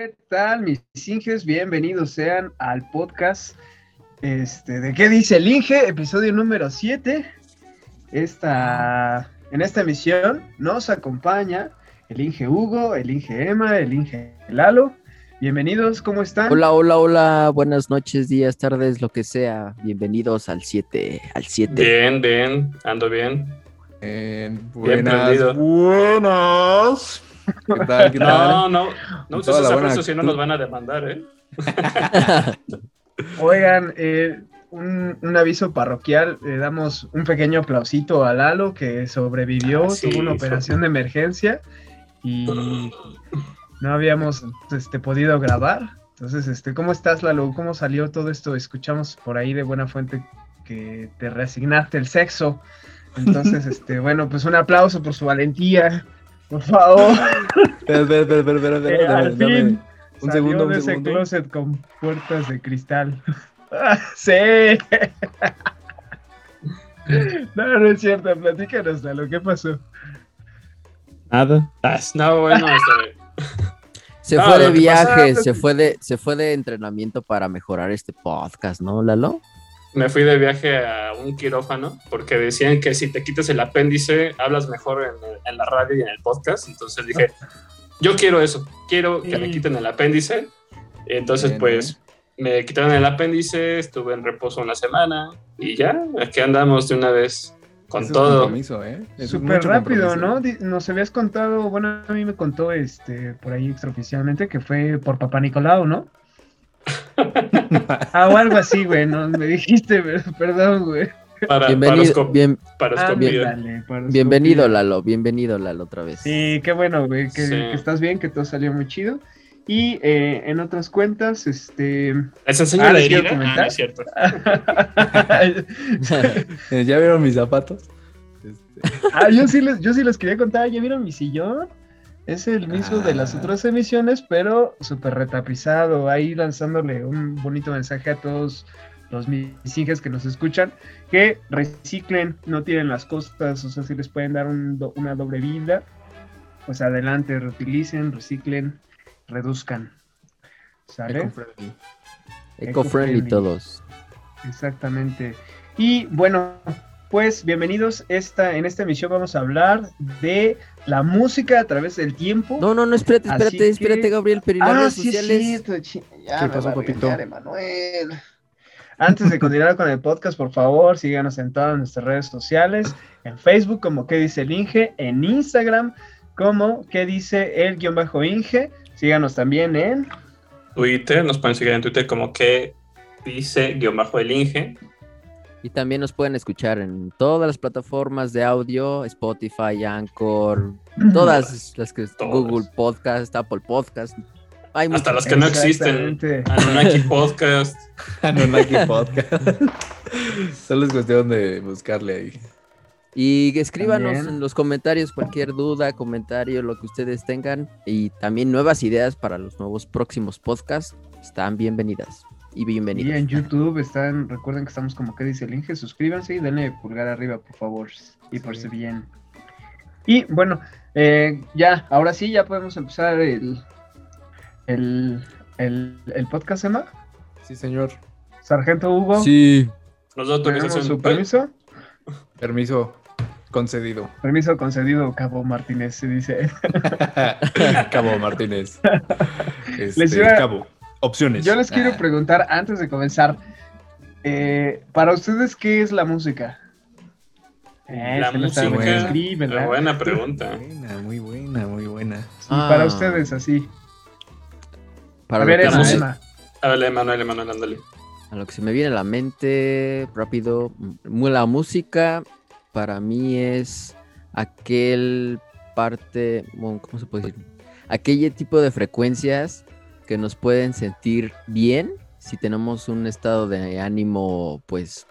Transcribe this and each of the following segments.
¿Qué tal, mis Inges? Bienvenidos sean al podcast este, de ¿Qué dice el Inge? Episodio número 7. Esta, en esta emisión nos acompaña el Inge Hugo, el Inge Emma, el Inge Lalo. Bienvenidos, ¿cómo están? Hola, hola, hola, buenas noches, días, tardes, lo que sea. Bienvenidos al 7, al 7. Bien, bien, ando bien. Bien, buenas, buenas. ¿Qué tal? ¿Qué tal? No, no, no uses esa frase si no nos van a demandar, ¿eh? Oigan, eh, un, un aviso parroquial, le damos un pequeño aplausito a Lalo que sobrevivió, Ah, sí, tuvo una operación de emergencia y no habíamos este, podido grabar. Entonces, este, ¿cómo estás, Lalo? ¿Cómo salió todo esto? Escuchamos por ahí de buena fuente que te reasignaste el sexo. Entonces, este, bueno, pues un aplauso por su valentía, por favor. Espera, espera, espera, espera, espera, espera, Eh, dame, al dame fin un salió segundo, de un ese segundo. closet con puertas de cristal. Ah, sí. No, no es cierto, platícanos, Lalo, ¿qué pasó? Nada. Ah, No, bueno, Se No, fue de viaje, se fue de, se fue de entrenamiento para mejorar este podcast, ¿no, Lalo? Me fui de viaje a un quirófano porque decían que si te quitas el apéndice hablas mejor en, en la radio y en el podcast. Entonces dije, yo quiero eso, quiero que me quiten el apéndice. Entonces, Bien, pues me quitaron el apéndice, estuve en reposo una semana y ya, aquí andamos de una vez con Eso es todo. compromiso, ¿eh? Súper rápido, compromiso. ¿no? Nos habías contado, bueno, a mí me contó este por ahí extraoficialmente que fue por Papá Nicolau, ¿no? Ah, o algo así, güey, no me dijiste, perdón, güey. Para, Bienvenido, parosco- bien, para bienvenido, escupir. Lalo, bienvenido, Lalo, otra vez. Sí, qué bueno, güey, que, Sí. que estás bien, que todo salió muy chido. Y eh, en otras cuentas, este... ¿Les enseño Ah, la ¿les quiero herida? Ah, no es cierto. ¿Ya vieron mis zapatos? Este, ah, yo sí, les, yo sí les quería contar, ¿ya vieron mi sillón? Es el mismo de las Ah. otras emisiones, pero súper retapizado, ahí lanzándole un bonito mensaje a todos los misinges que nos escuchan, que reciclen, no tiren las costas, o sea, si les pueden dar un do- una doble vida, pues adelante, reutilicen, reciclen, reduzcan. ¿Sale? eco-friendly. Eco-friendly eco-friendly. todos. Exactamente. Y bueno, pues bienvenidos. Esta, en esta emisión vamos a hablar de la música a través del tiempo. No, no, no, espérate, espérate, que- espérate, Gabriel, pero ¿y las ah, redes sí, es sociales? cierto, chi- ya ¿Qué me pasó, va a papito? regañar, Emanuel. Antes de continuar con el podcast, por favor, síganos en todas nuestras redes sociales, en Facebook como que dice el Inge, en Instagram como que dice el guion bajo Inge, síganos también en Twitter, nos pueden seguir en Twitter como que dice guion bajo el Inge. Y también nos pueden escuchar en todas las plataformas de audio, Spotify, Anchor, todas las que Todas. Google Podcast, Apple Podcast. Hay Hasta muchas. las que no existen. Anunnaki Podcast. Anunnaki Podcast. Solo es cuestión de buscarle ahí. Y escríbanos También. en los comentarios cualquier duda, comentario, lo que ustedes tengan. Y también nuevas ideas para los nuevos próximos podcasts. Están bienvenidas y Y bienvenidos. en YouTube están, recuerden que estamos como que dice el Inge, suscríbanse y denle pulgar arriba, por favor, y por si bien. Y bueno, eh, ya, ahora sí, ya podemos empezar el, el, el, el podcast, Emma. Sí, señor. Sargento Hugo, Sí. Nos da ¿tenemos autorización. su permiso? Permiso concedido. Permiso concedido, Cabo Martínez, se dice. Cabo Martínez. Este, Les iba- Cabo. Opciones. Yo les quiero Ah, preguntar, antes de comenzar, eh, para ustedes, ¿qué es la música? Eh, La música, ¿verdad? Buena pregunta. Buena, muy buena, muy buena. Sí, para Ah. ustedes, así. Para a ver, Emma. Háblale, Emanuel, Emanuel, ándale. A lo que se me viene a la mente rápido, la música para mí es aquel parte, bueno, ¿cómo se puede decir? Aquel tipo de frecuencias que nos pueden sentir bien si tenemos un estado de ánimo, pues,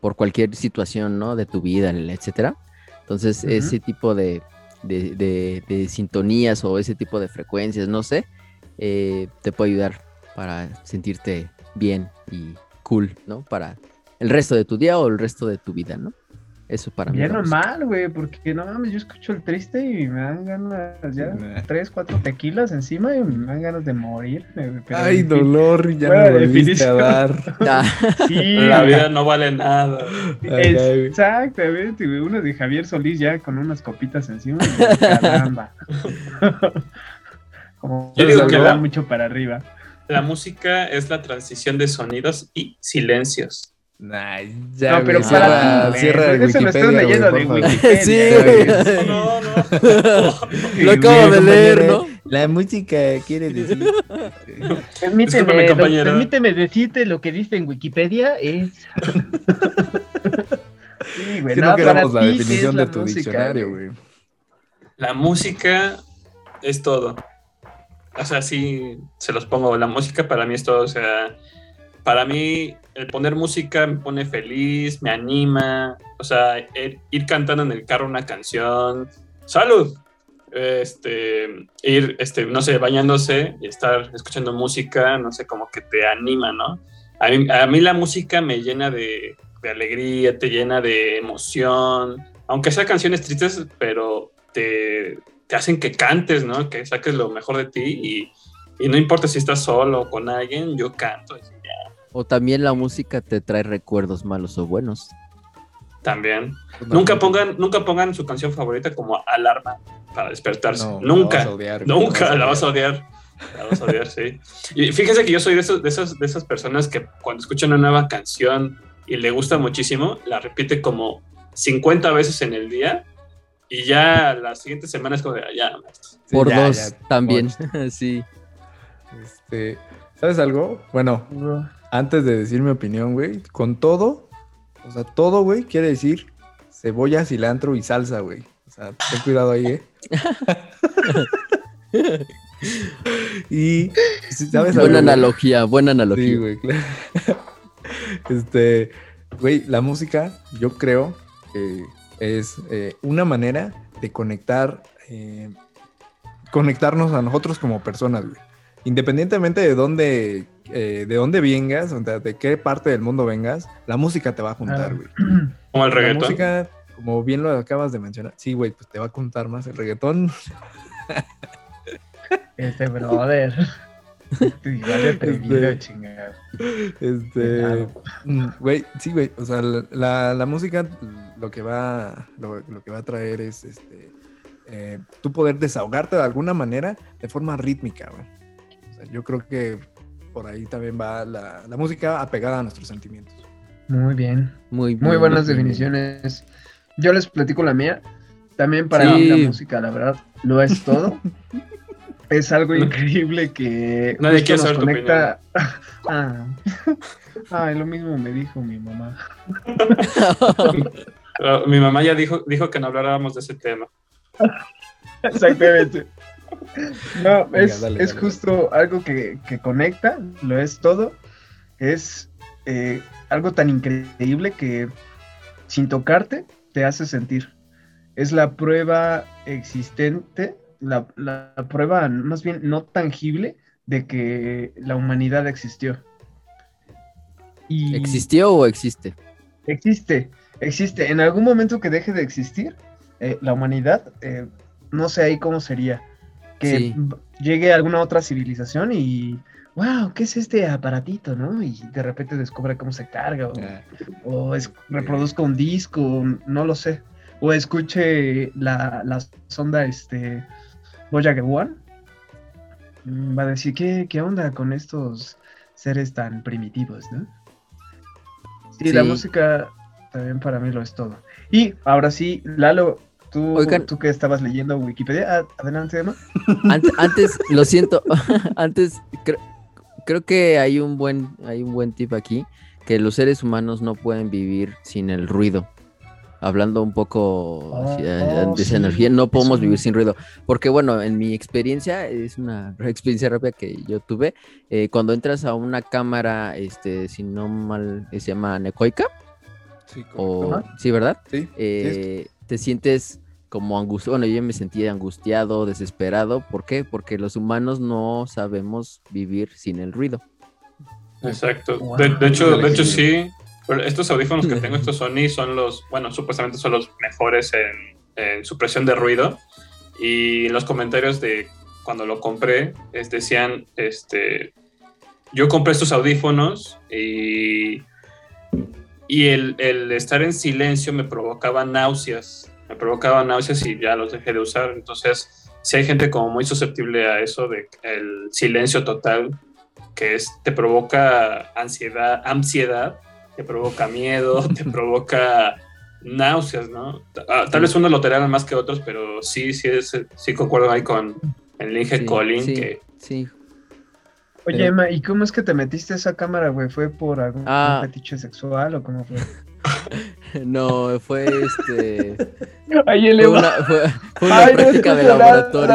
por cualquier situación, ¿no? De tu vida, etcétera. Entonces, ese tipo de, de- de- de sintonías o ese tipo de frecuencias, no sé, eh, te puede ayudar para sentirte bien y cool, ¿no? Para el resto de tu día o el resto de tu vida, ¿no? Eso para mí. Bien es la o música. mal, güey, porque no mames, yo escucho el triste y me dan ganas ya Nah. tres, cuatro tequilas encima y me dan ganas de morir. Ay, en fin. dolor, ya Buena me volviste a dar. Ah, Sí, La vida no vale nada. Exactamente, güey. Uno de Javier Solís ya con unas copitas encima. y Caramba. Como Yo digo que la- mucho para arriba. La música es la transición de sonidos y silencios. Ay, ya, no, pero güey, para cierra, cierra el Eso lo estás Wikipedia, leyendo de. Wikipedia. Sí. güey. No, no, no. Lo acabo de leer, ¿no? La música quiere decir. Permíteme, compañero. permíteme decirte lo que dice en Wikipedia es. sí, güey, que no, no queramos la ti, ¿qué definición es de la tu música, diccionario, güey. La música es todo. O sea, sí, se los pongo. La música para mí es todo. O sea, para mí el poner música me pone feliz, me anima. O sea, ir cantando en el carro una canción. ¡Salud! Este, ir, este, no sé, bañándose y estar escuchando música, no sé, como que te anima, ¿no? A mí, la música me llena de, alegría, te llena de emoción, aunque sea canciones tristes, pero te, hacen que cantes, ¿no? Que saques lo mejor de ti y, no importa si estás solo o con alguien, yo canto. O también la música te trae recuerdos malos o buenos. También. Nunca pongan, nunca pongan su canción favorita como alarma para despertarse. No, nunca. la vas a odiar, Nunca la vas a odiar. La vas a odiar, sí. Y fíjense que yo soy de, esos, de, esos, de esas personas que cuando escuchan una nueva canción y le gusta muchísimo, la repite como 50 veces en el día y ya las siguientes semanas como de, ya, Sí, Por ya, dos ya, también. sí. Este, ¿Sabes algo? Bueno. Antes de decir mi opinión, güey, con todo, o sea, todo, güey, quiere decir cebolla, cilantro y salsa, güey. O sea, ten cuidado ahí, ¿eh? y, ¿sí ¿sabes Buena algo, güey? analogía, buena Sí, analogía. güey, claro. Este, güey, la música, yo creo que es eh, una manera de conectar, eh, conectarnos a nosotros como personas, güey. Independientemente de dónde, eh, de dónde vengas, o sea, de qué parte del mundo vengas, la música te va a juntar, güey. como el La reggaetón. música, como bien lo acabas de mencionar, sí, güey, pues te va a contar más el reggaetón. Este brother. Este igual de atrevido, Este- chingado. Este, mm, güey, sí, güey, o sea, la, la- la música lo que va, lo, lo que va a traer es, este, eh, tú poder desahogarte de alguna manera de forma rítmica, güey. O sea, yo creo que por ahí también va la, la música apegada a nuestros sentimientos. Muy bien. Muy, Muy bien, buenas bien, definiciones. Yo les platico la mía. También para Sí. mí la música, la verdad, lo es todo. es algo increíble que Nadie justo quiere nos saber tu conecta. ah. Ay, lo mismo me dijo mi mamá. Mi mamá ya dijo, dijo que no habláramos de ese tema. Exactamente. No, Venga, es, dale, es dale, justo algo que, que conecta, lo es todo. Es eh, algo tan increíble que sin tocarte te hace sentir. Es la prueba existente, la, la- la prueba más bien no tangible de que la humanidad existió. Y ¿Existió o existe? Existe, existe. En algún momento que deje de existir, eh, la humanidad, eh, no sé ahí cómo sería. Que Sí. llegue alguna otra civilización y, wow, ¿qué es este aparatito, no? Y de repente descubre cómo se carga, o, o es- reproduzca un disco, no lo sé. O escuche la, la sonda, este, Voyager One. Mm, Va a decir, ¿qué, ¿qué onda con estos seres tan primitivos, no? Sí, la música también para mí lo es todo. Y ahora sí, Lalo, tú, Oigan. tú que estabas leyendo Wikipedia, adelante, Emma. Ant- antes, lo siento, antes cre- creo que hay un buen, hay un buen tip aquí, que los seres humanos no pueden vivir sin el ruido. Hablando un poco Oh, así, eh, de esa sí, energía, no podemos vivir sin ruido. Porque bueno, en mi experiencia, es una experiencia rápida que yo tuve, eh, cuando entras a una cámara, este, si no mal, se llama necoica, Sí, o sí, ¿verdad? Sí, eh, te sientes como angustiado. Bueno, yo me sentía angustiado, desesperado. ¿Por qué? Porque los humanos no sabemos vivir sin el ruido. Exacto. Wow. De, de hecho, de hecho sí. Pero estos audífonos que tengo, estos Sony, son los, bueno, supuestamente son los mejores en, en supresión de ruido. Y los comentarios de cuando lo compré, es, decían, este, yo compré estos audífonos y, y el, el estar en silencio me provocaba náuseas, me provocaba náuseas y ya los dejé de usar. Entonces, si hay gente como muy susceptible a eso de el silencio total, que es, te provoca ansiedad, ansiedad, te provoca miedo, te provoca náuseas, ¿no? Ah, Tal vez uno lo toleran más que otros, pero sí, sí, es, sí concuerdo ahí con el Inge Sí, Colin, sí, que sí. Oye, Pero- Emma, ¿y cómo es que te metiste a esa cámara, güey? ¿Fue por algún Ah. fetiche sexual o cómo fue? No, fue este. Ahí el Fue una, fue, fue una Ay, no práctica de laboratorio.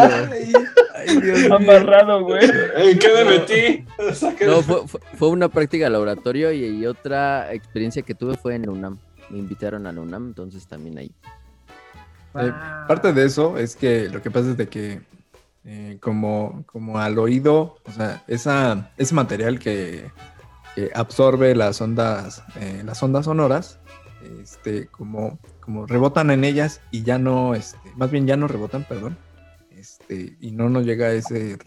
Ay, Dios amarrado, güey. ¿En qué me metí? No, fue, fue- una práctica de laboratorio y, y otra experiencia que tuve fue en la UNAM. Me invitaron a la UNAM, entonces también ahí. Eh, parte de eso es que lo que pasa es de que eh, como, como al oído, o sea, esa, ese material que, que absorbe las ondas, eh, las ondas sonoras, este, como, como rebotan en ellas y ya no, este, más bien ya no rebotan, perdón, este, y no nos llega ese,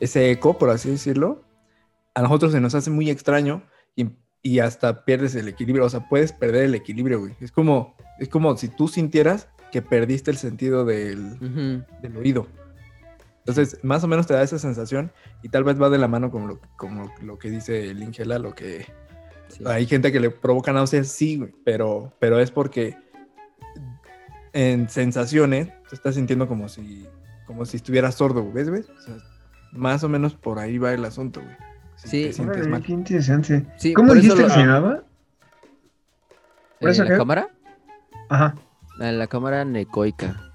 ese eco, por así decirlo, a nosotros se nos hace muy extraño y, y hasta pierdes el equilibrio, o sea, puedes perder el equilibrio, güey. Es como, es como si tú sintieras que perdiste el sentido del, del oído. Entonces, más o menos te da esa sensación y tal vez va de la mano con lo, como lo que dice el Ingela, lo que Sí. hay gente que le provoca náuseas, sí, güey, pero, pero es porque en sensaciones te estás sintiendo como si, como si estuvieras sordo, güey, ¿ves, güey? O sea, más o menos por ahí va el asunto, güey. Si Sí. te sientes mal. qué interesante. Sí, ¿Cómo dijiste lo- que se llamaba? ¿Por eh, eso ¿La qué? cámara? Ajá. La, la cámara necoica.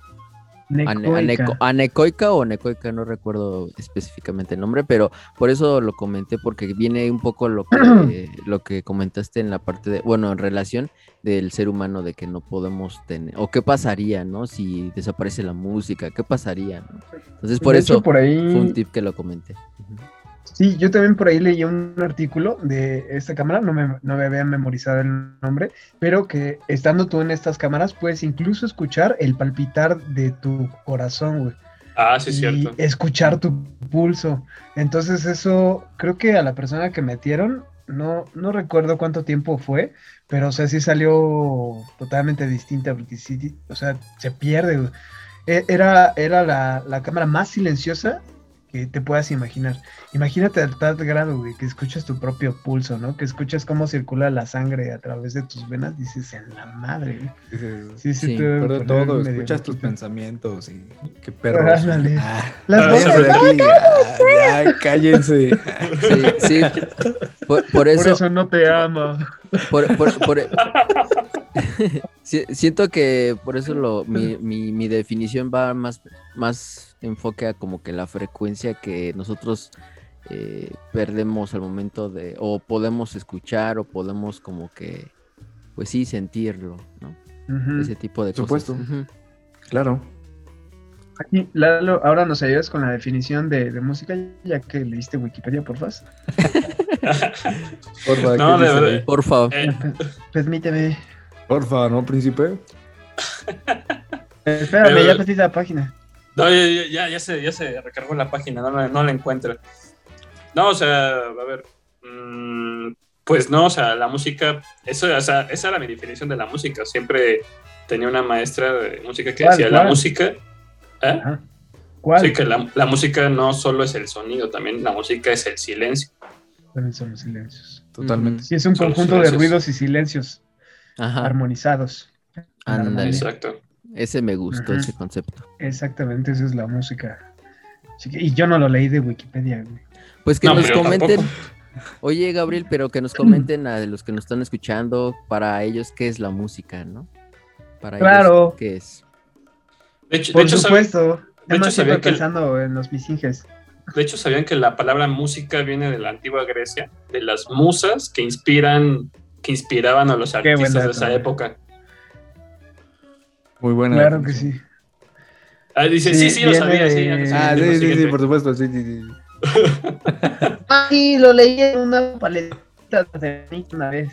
Necoica. aneco- anecoica o necoica, no recuerdo específicamente el nombre, pero por eso lo comenté, porque viene un poco lo que, lo que comentaste en la parte de, bueno, en relación del ser humano, de que no podemos tener, o qué pasaría, ¿no? Si desaparece la música, ¿qué pasaría? no? Entonces, por De eso hecho, por ahí... fue un tip que lo comenté. Sí, yo también por ahí leí un artículo de esta cámara, no me, no me había memorizado el nombre, pero que estando tú en estas cámaras puedes incluso escuchar el palpitar de tu corazón, güey. Ah, sí, es y cierto. escuchar tu pulso. Entonces eso, creo que a la persona que metieron, no, no recuerdo cuánto tiempo fue, pero o sea, sí salió totalmente distinta, porque sí, o sea, se pierde. güey. E- Era, era la, la cámara más silenciosa que te puedas imaginar. Imagínate a tal grado, güey, que escuchas tu propio pulso, ¿no? Que escuchas cómo circula la sangre a través de tus venas, dices, en la madre, güey. Sí, sí, Sí, debe Pero todo, escuchas tus pensamientos y qué perros. Ándale. Ah, Las Ah, voces, aquí. Ah, ya, cállense. Sí, sí. Por, por por eso, eso no te amo. por- por- por- Si- siento que por eso lo, mi, mi- mi definición va más, más enfoque a como que la frecuencia que nosotros eh, perdemos al momento de, o podemos escuchar, o podemos como que, pues sí, sentirlo, ¿no? Ese tipo de Por cosas. supuesto. Ujú. Claro. Aquí, Lalo, ahora nos ayudas con la definición de, de música, ya que leíste Wikipedia, por favor. Porfa, No, ¿qué de verdad. favor. Eh, Permíteme. Porfa, ¿no, príncipe? Espérame, ya perdí la página. No, ya, ya- ya, ya se, ya se recargó la página, no, la- no la encuentro. No, o sea, a ver. mm, pues no, o sea, la música, eso, o sea, esa era mi definición de la música. Siempre tenía una maestra de música que ¿Cuál, decía la música. ¿eh? ¿Cuál? Sí, que la, la música no solo es el sonido, también la música es el silencio. También son los silencios. Totalmente. Sí, es un Son conjunto de ruidos y silencios Ajá. armonizados. Ándale. Exacto. Ese me gustó, ese concepto. Exactamente, eso es la música. Así que- y yo no lo leí de Wikipedia, güey. Pues que No, nos comenten. tampoco. Oye, Gabriel, pero que nos comenten a los que nos están escuchando, para ellos, ¿qué es la música, no? Para Claro. ellos, ¿qué es? De hecho, de Por hecho, saben- supuesto. de hecho, sabía que pensando en los misinges. de hecho, sabían que la palabra música viene de la antigua Grecia, de las musas que inspiran, que inspiraban a los Qué artistas de esa época. Muy buena. Claro que sí. Ah, dice, Sí, sí, sí, lo sabía, sí. Ah, sí, sí, sí, por supuesto, sí, sí, sí. Ah, sí, lo leí en una paleta de una vez.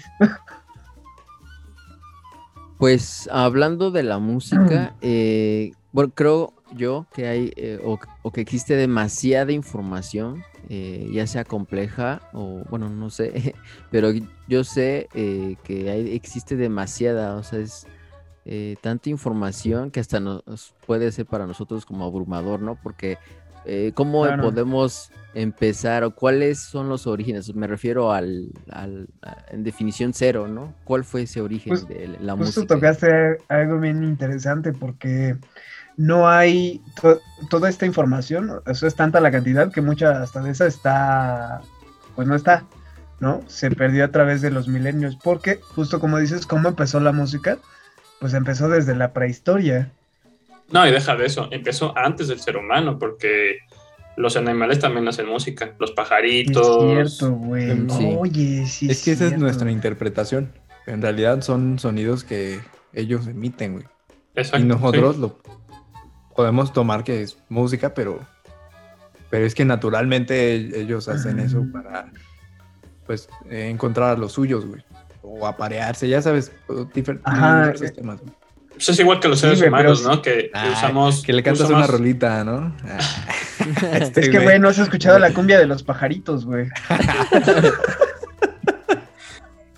Pues hablando de la música, eh, bueno, creo yo que hay eh, o, o que existe demasiada información, eh, ya sea compleja o bueno, no sé, pero yo sé eh, que hay, existe demasiada, o sea, es eh, tanta información que hasta nos puede ser para nosotros como abrumador, ¿no? Porque eh, ¿cómo Claro. podemos empezar o cuáles son los orígenes? Me refiero al, al- a- en definición cero, ¿no? ¿Cuál fue ese origen Pues, de la Justo música? tocaste algo bien interesante porque no hay to- toda esta información, eso es tanta la cantidad que mucha hasta de esa está, pues no está, ¿no? Se perdió a través de los milenios porque justo como dices, ¿cómo empezó la música? Pues empezó desde la prehistoria. No, y deja de eso, empezó antes del ser humano, porque los animales también hacen música, los Es pajaritos. cierto, güey. Sí. Oye, sí. es que esa es nuestra interpretación. En realidad son sonidos que ellos emiten, güey. Exacto, Y nosotros sí. lo podemos tomar que es música, pero, pero es que naturalmente ellos hacen eso para pues encontrar a los suyos, güey. O aparearse, ya sabes, difer- Ajá, diversos eh, temas. güey. Pues es igual que los seres güey, humanos. ¿no? Que Ah, usamos. que le cantas usamos- una rolita, ¿no? Ah, este Es que, güey, no has escuchado la cumbia de los pajaritos, güey.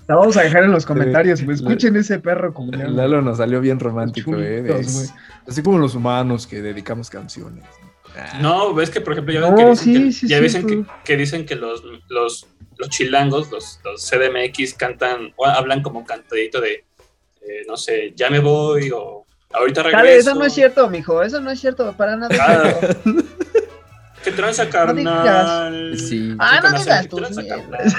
La vamos a dejar en los comentarios, güey. Escuchen ese perro como Lalo nos salió bien romántico, eh. es- así como los humanos que dedicamos canciones. Ah, No, ves que, por ejemplo, ya ven que dicen, sí, que, sí, ya sí, dicen que, tú. que dicen que los, los, los chilangos, los, los CDMX, cantan o hablan como cantadito de, eh, no sé, ya me voy o ahorita regreso. Dale, eso no es cierto, mijo. Eso no es cierto, para nada. Ah, ¿Qué tranza, carnal? Sí. Ah, no digas carnal?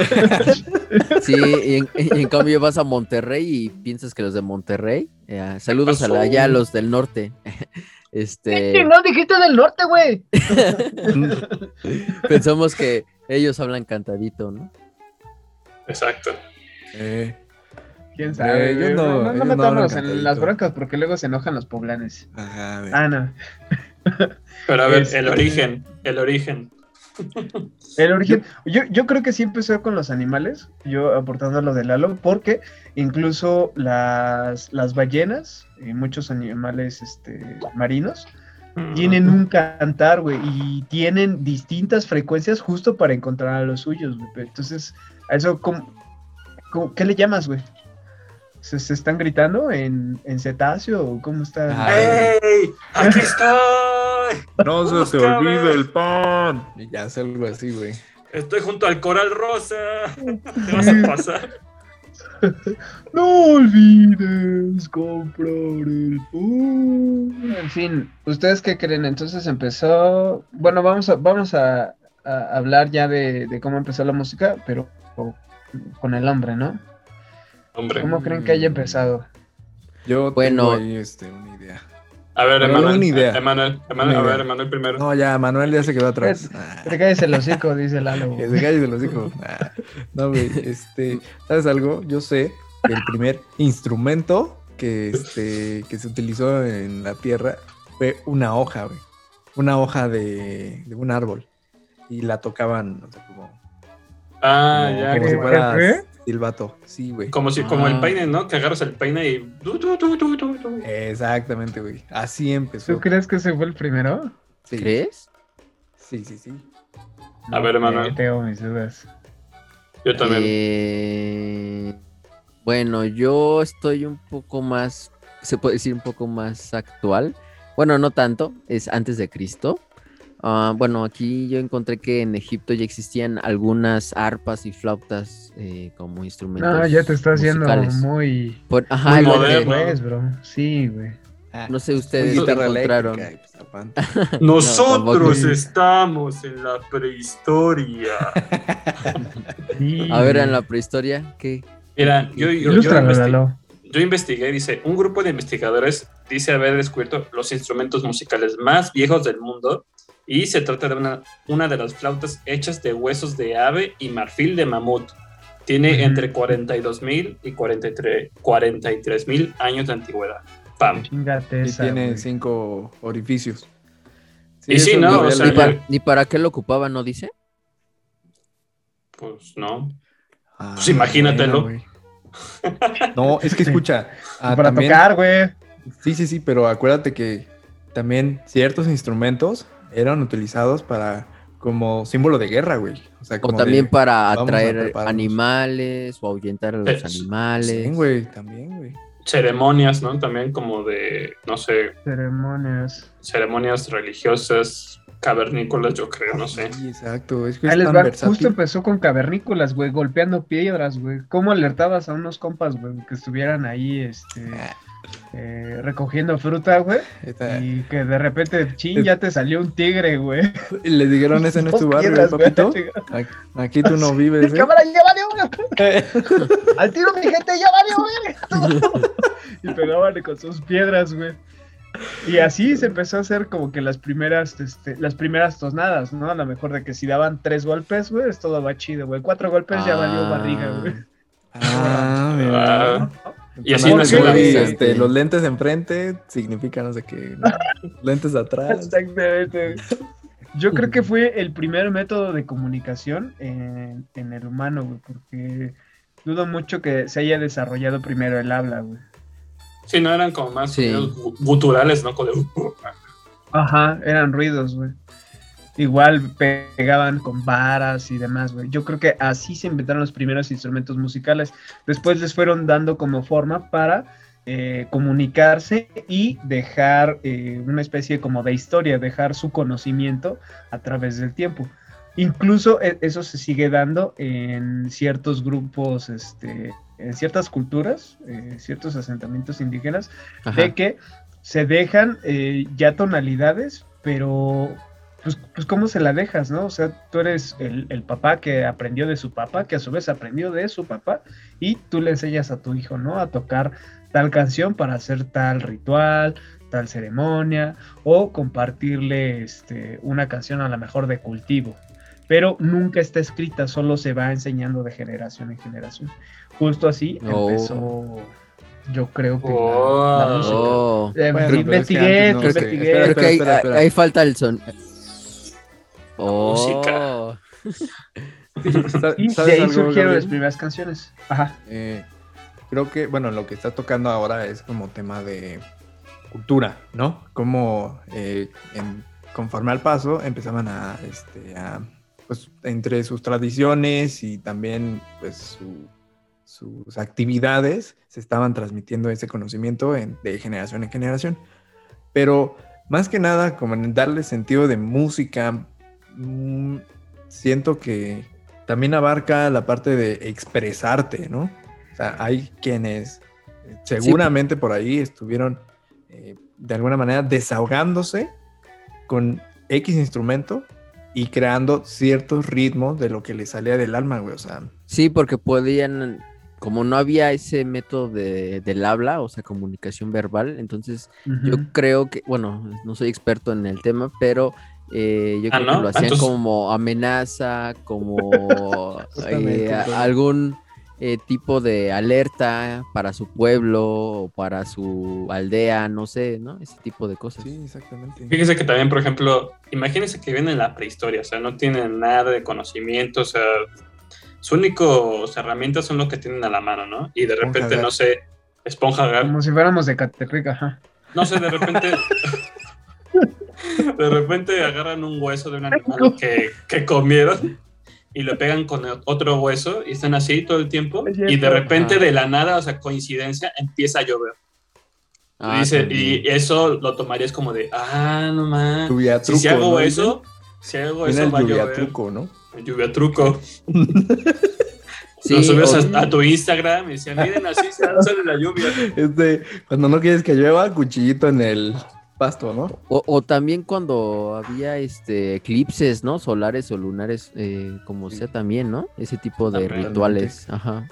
Sí, y en, y en cambio vas a Monterrey y piensas que los de Monterrey. eh, saludos a la, allá a los del norte. Este, No dijiste del norte, güey. pensamos que ellos hablan cantadito, ¿no? Exacto. eh, ¿Quién sabe? Eh, yo no- no, no, hablan en las broncas porque luego se enojan los poblanes. ajá. Ah, no. Pero a ver, Este- el origen, el origen. El origen, yo, yo creo que sí empezó con los animales, yo aportando lo de Lalo, porque incluso las, las ballenas y muchos animales este, marinos tienen un cantar, güey, y tienen distintas frecuencias justo para encontrar a los suyos, güey. Entonces, a eso, ¿cómo, cómo- qué le llamas, güey? ¿Se, se están gritando en, en cetáceo o cómo está? ¡Ey! ¡Aquí estoy! No se te olvide el pan. Y ya es algo así, güey. Estoy junto al coral rosa. Te vas a pasar. No olvides comprar el pan. En fin, ¿ustedes qué creen? Entonces empezó. Bueno, vamos a, vamos a, a hablar ya de, de cómo empezó la música, pero con el hombre, ¿no? Hombre. ¿Cómo creen que haya empezado? Yo Bueno. tengo ahí este, una idea. A ver, Emanuel. idea. Emanuel, a ver, Emanuel primero. No, ya, Manuel ya se quedó atrás. Te caes el hocico, dice Lalo. Que se calle de los hijos. Ah, No, güey, este, ¿sabes algo? Yo sé que el primer instrumento que, este, que se utilizó en la tierra fue una hoja, güey. Una hoja de, de un árbol. Y la tocaban, o sea, como, Ah, como- ya. como si como- fuera ¿Qué? Silbato. Sí, güey. Como si, como el Ah. peine, ¿no? Que agarras el peine y. Exactamente, güey. Así empezó. ¿Tú crees que ese fue el primero? Sí, ¿Crees? sí, sí, sí. A ver, Emanuel. Eh, tengo mis dudas. Yo también. Eh, bueno, yo estoy un poco más, se puede decir un poco más actual. Bueno, no tanto, es antes de Cristo. Ah, bueno, aquí yo encontré que en Egipto ya existían algunas arpas y flautas eh, como instrumentos. No, ya te estás haciendo muy. Por- ajá, muy es lo que- moderno. Pues, bro. Sí, güey. Ah, No sé muy ustedes qué guitarra encontraron. pues. Nosotros estamos en la prehistoria. Sí, A ver, en la prehistoria, ¿qué? Mira, yo, yo, yo, Ilústralo, investi- Lalo. yo investigué, dice, un grupo de investigadores dice haber descubierto los instrumentos musicales más viejos del mundo y se trata de una, una de las flautas hechas de huesos de ave y marfil de mamut. Tiene entre 42 mil y 43 mil años de antigüedad. Pam. Chingate Y esa, tiene güey. cinco orificios. Y sí, ¿no? lo O había sea, ¿Ni, leído. ya- para, ni para qué lo ocupaba, no dice? Pues no. Ah, Pues imagínatelo. güey. No, es que escucha. ah, para también- tocar, güey. Sí, sí, sí, pero acuérdate que también ciertos instrumentos eran utilizados para como símbolo de guerra, güey. O sea, O como también de- para atraer animales o ahuyentar a los Es- animales. Sí, güey, también, güey. Ceremonias, ¿no? También como de, no sé, Ceremonias. ceremonias religiosas, cavernícolas, yo creo, no sé. Sí, exacto. Es que Ahí es tan va. Justo empezó con cavernícolas, güey, golpeando piedras, güey. ¿Cómo alertabas a unos compas, güey, que estuvieran ahí, este, eh, recogiendo fruta, güey? Esta- Y que de repente, chin, ya te salió un tigre, güey. Y le dijeron, ese no es tu barrio, papito. Aquí- Aquí tú no vives, ¿eh? Cámara, ya valió, güey. Al tiro, mi gente, ya valió, güey. y pegaban con sus piedras, güey. Y así se empezó a hacer como que las primeras, este, las primeras tosnadas, ¿no? A lo mejor de que si daban tres golpes, güey, es todo va chido, güey. Cuatro golpes ya valió Ah. barriga, güey. Ah, mira. Y así güey, vida. este, los lentes enfrente significan no sé qué. ¿no? lentes atrás. Exactamente. Yo creo que fue el primer método de comunicación en, en el humano, güey, porque dudo mucho que se haya desarrollado primero el habla, güey. sí, no eran como más Sí. guturales, ¿no? De, Ajá, eran ruidos, güey. Igual pegaban con varas y demás, güey. Yo creo que así se inventaron los primeros instrumentos musicales. Después les fueron dando como forma para eh, comunicarse y dejar eh, una especie como de historia, dejar su conocimiento a través del tiempo. Incluso e- eso se sigue dando en ciertos grupos, este, en ciertas culturas, eh, ciertos asentamientos indígenas, Ajá. de que se dejan ya tonalidades, pero pues, pues cómo se la dejas, ¿no? O sea, tú eres el, el papá que aprendió de su papá, que a su vez aprendió de su papá, y tú le enseñas a tu hijo, ¿no? A tocar tal canción para hacer tal ritual, tal ceremonia, o compartirle este, una canción a lo mejor de cultivo. Pero nunca está escrita, solo se va enseñando de generación en generación. Justo así Oh. empezó, yo creo que la- Oh. la música. Oh. Eh, Bueno, pero es que investigué, no investigué. Creo que ahí falta el son. Oh. Sa- Y de ¿sabes ahí surgieron las primeras canciones. Ajá. Eh, creo que, bueno, lo que está tocando ahora es como tema de cultura, ¿no? Como eh, en- conforme al paso empezaban a, este, a, pues, entre sus tradiciones y también, pues, su- sus actividades, se estaban transmitiendo ese conocimiento en- de generación en generación. Pero más que nada, como en darle sentido de música, mm, siento que también abarca la parte de expresarte, ¿no? O sea, hay quienes eh, seguramente por ahí estuvieron eh, de alguna manera desahogándose con X instrumento y creando ciertos ritmos de lo que les salía del alma, güey. O sea, Sí, porque podían, como no había ese método de, del habla, o sea, comunicación verbal, entonces yo creo que, bueno, no soy experto en el tema, pero eh, yo Ah, creo ¿no? que lo Ah, hacían entonces- como amenaza, como eh, algún eh, tipo de alerta para su pueblo o para su aldea, no sé, ¿no? Ese tipo de cosas. sí, exactamente. Fíjese que también, por ejemplo, imagínense que viven en la prehistoria, o sea, no tienen nada de conocimiento, o sea, su único herramientas son lo que tienen a la mano, ¿no? Y de repente, no sé, esponja Como si fuéramos de Catecrica, ajá. no sé, de repente, de repente agarran un hueso de un animal que, que comieron y lo pegan con otro hueso y están así todo el tiempo y de repente de la nada, o sea, coincidencia, empieza a llover. Ah, Dice, y eso lo tomarías como de, ah, no más. Si, si hago ¿no? eso, si hago Viene eso, va a lluvia llover. truco, ¿no? Lluvia truco. Sí, lo subes o- a, a tu Instagram y decían, miren, así se sale la lluvia. Este, cuando no quieres que llueva, cuchillito en el pasto, ¿no? O, o también cuando había este eclipses, ¿no? Solares o lunares, eh, como Sí. sea también, ¿no? Ese tipo de rituales. Ajá.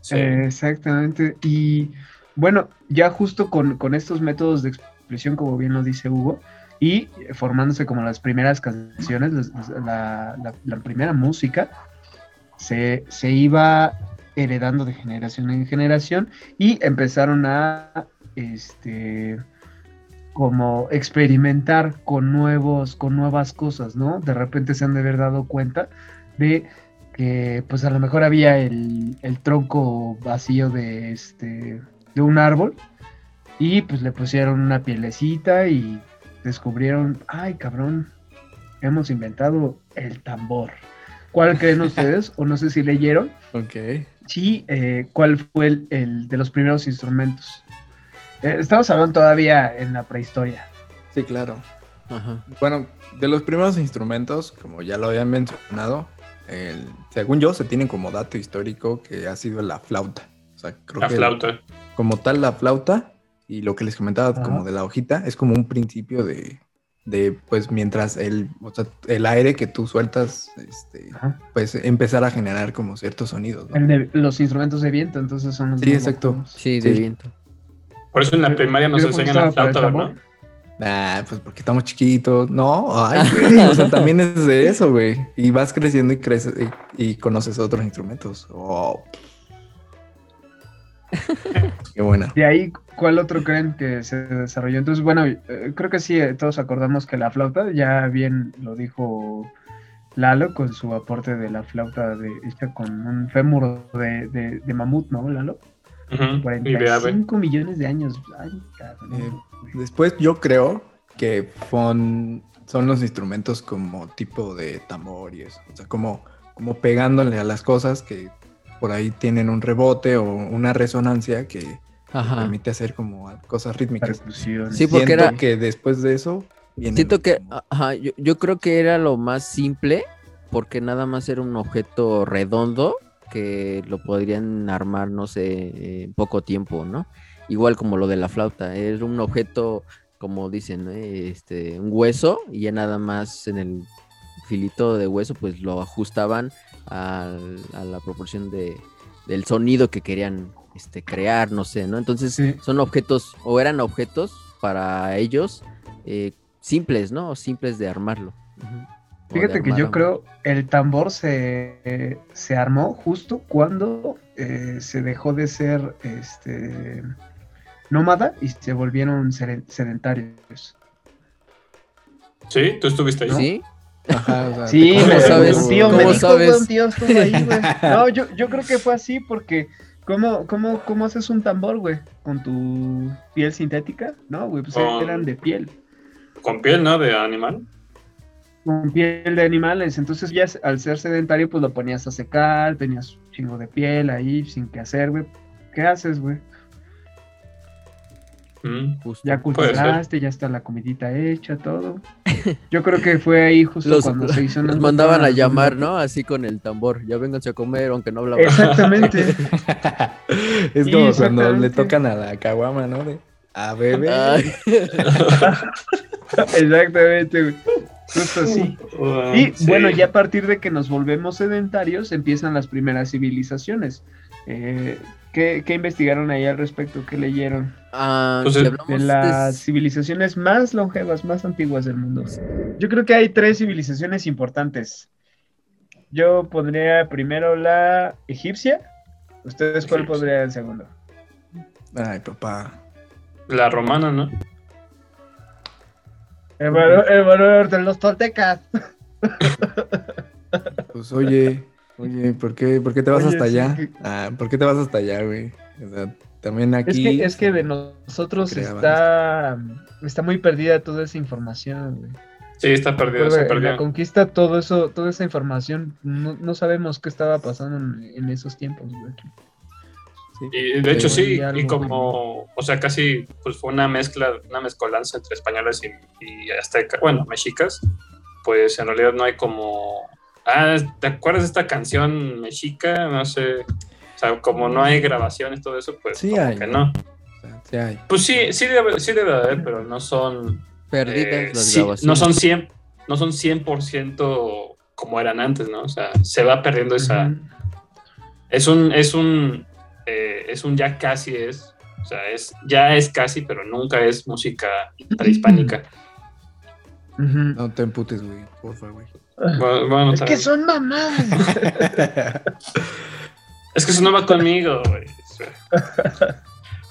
Sí. Eh, Exactamente. Y bueno, ya justo con, con estos métodos de expresión, como bien lo dice Hugo, y formándose como las primeras canciones, la, la- la primera música, se, se iba heredando de generación en generación y empezaron a este como experimentar con nuevos, con nuevas cosas, ¿no? De repente se han de haber dado cuenta de que pues a lo mejor había el, el tronco vacío de este de un árbol y pues le pusieron una pielecita y descubrieron, ay cabrón, hemos inventado el tambor. ¿Cuál creen ustedes? o no sé si leyeron. Ok. Sí, eh, ¿cuál fue el, el de los primeros instrumentos? Eh, estamos hablando todavía en la prehistoria. Sí, claro. Ajá. Bueno, de los primeros instrumentos, como ya lo habían mencionado, el- según yo, se tienen como dato histórico que ha sido la flauta. O sea, creo La que flauta. como tal la flauta y lo que les comentaba Ajá. como de la hojita es como un principio de, de pues mientras el, o sea, el aire que tú sueltas, este, Ajá. pues empezar a generar como ciertos sonidos. ¿no? El de los instrumentos de viento, entonces son los Sí, exacto. Sí, de Sí. viento. Por eso en la primaria nos enseñan la flauta, ¿verdad? Ah, pues porque estamos chiquitos. No, ay, güey, o sea, también es de eso, güey. Y vas creciendo y creces y, y conoces otros instrumentos. Oh. Qué buena. De ahí, ¿cuál otro creen que se desarrolló? Entonces, bueno, eh, creo que sí, eh, todos acordamos que la flauta, ya bien lo dijo Lalo con su aporte de la flauta de, hecha con un fémur de, de, de mamut, ¿no, Lalo? Ujú, Y de ave. 45 millones de años. Ay. Eh, Después yo creo que son, son los instrumentos como tipo de tambor y eso. O sea, como, como pegándole a las cosas que por ahí tienen un rebote o una resonancia que Ajá. permite hacer como cosas rítmicas. Sí, porque Siento era- que después de eso viene Siento que, como- ajá, yo, yo creo que era lo más simple, porque nada más era un objeto redondo que lo podrían armar, no sé, en poco tiempo, ¿no? Igual como lo de la flauta, era un objeto, como dicen, ¿no? este, un hueso, y ya nada más en el filito de hueso, pues lo ajustaban al- a la proporción de, del sonido que querían este, crear, no sé, ¿no? Entonces Sí. son objetos, o eran objetos para ellos eh, simples, ¿no? Simples de armarlo. De Fíjate que yo creo el tambor se, se armó justo cuando eh, se dejó de ser este nómada y se volvieron sedentarios. Sí, tú estuviste ahí. ¿no? ¿Sí? Ajá, o sea, Sí, ¿Cómo me sabes? un tío, me ¿Cómo dijo, sabes? güey, un tío estuvo ahí, güey. No, yo, yo creo que fue así porque ¿cómo, cómo, cómo haces un tambor, güey? ¿Con tu piel sintética? No, güey, pues Con- eran de piel. Con piel, ¿no? De animal. Con piel de animales. Entonces ya al ser sedentario, pues lo ponías a secar, tenías un chingo de piel ahí sin qué hacer, güey. ¿Qué haces, güey? Mm. Ya cultivaste, ya está la comidita hecha, todo. Yo creo que fue ahí justo Los, cuando se hizo una- mandaban a llamar, ¿no? Así con el tambor. Ya vénganse a comer, aunque no hablaban. Exactamente. es como cuando le tocan a la caguama, ¿no? De, a bebé. Ay, Exactamente, güey. Justo así. Y sí. bueno, ya a partir de que nos volvemos sedentarios, empiezan las primeras civilizaciones. Eh, ¿qué, qué investigaron ahí al respecto? ¿Qué leyeron? ah, Pues el- De las civilizaciones más longevas, más antiguas del mundo. Yo creo que hay tres civilizaciones importantes. Yo pondría primero la egipcia. ¿Ustedes cuál Egipcia. pondrían en segundo? Ay, papá. La romana, ¿no? El valor, el valor de los toltecas. Pues oye, oye, ¿por qué, por qué te vas Oye, hasta sí, allá? que- Ah, ¿por qué te vas hasta allá, güey? O sea, también aquí. Es que, es que de nosotros está, está muy perdida toda esa información. güey. Sí, está perdido, Recuerda, se en la conquista, todo eso, toda esa información, no, no sabemos qué estaba pasando en, en esos tiempos. güey. Sí. Y de hecho sí, y como, o sea, casi pues fue una mezcla, una mezcolanza entre españoles y, y aztecas, bueno, mexicas, pues en realidad no hay como, ah, ¿te acuerdas de esta canción mexica? No sé, o sea, como no hay grabaciones, todo eso, pues Sí como hay. que no. Sí hay. Pues sí, sí debe, sí debe haber, pero no son, perdidas eh, las sí, grabaciones. no son 100, no son 100% como eran antes, ¿no? O sea, se va perdiendo esa, Ujú. es un, es un, eh, es un ya casi es, o sea, es, ya es casi, pero nunca es música prehispánica. No te emputes, güey, porfa, güey. Bueno, bueno, Es que son mamadas. Es que eso no va conmigo, güey.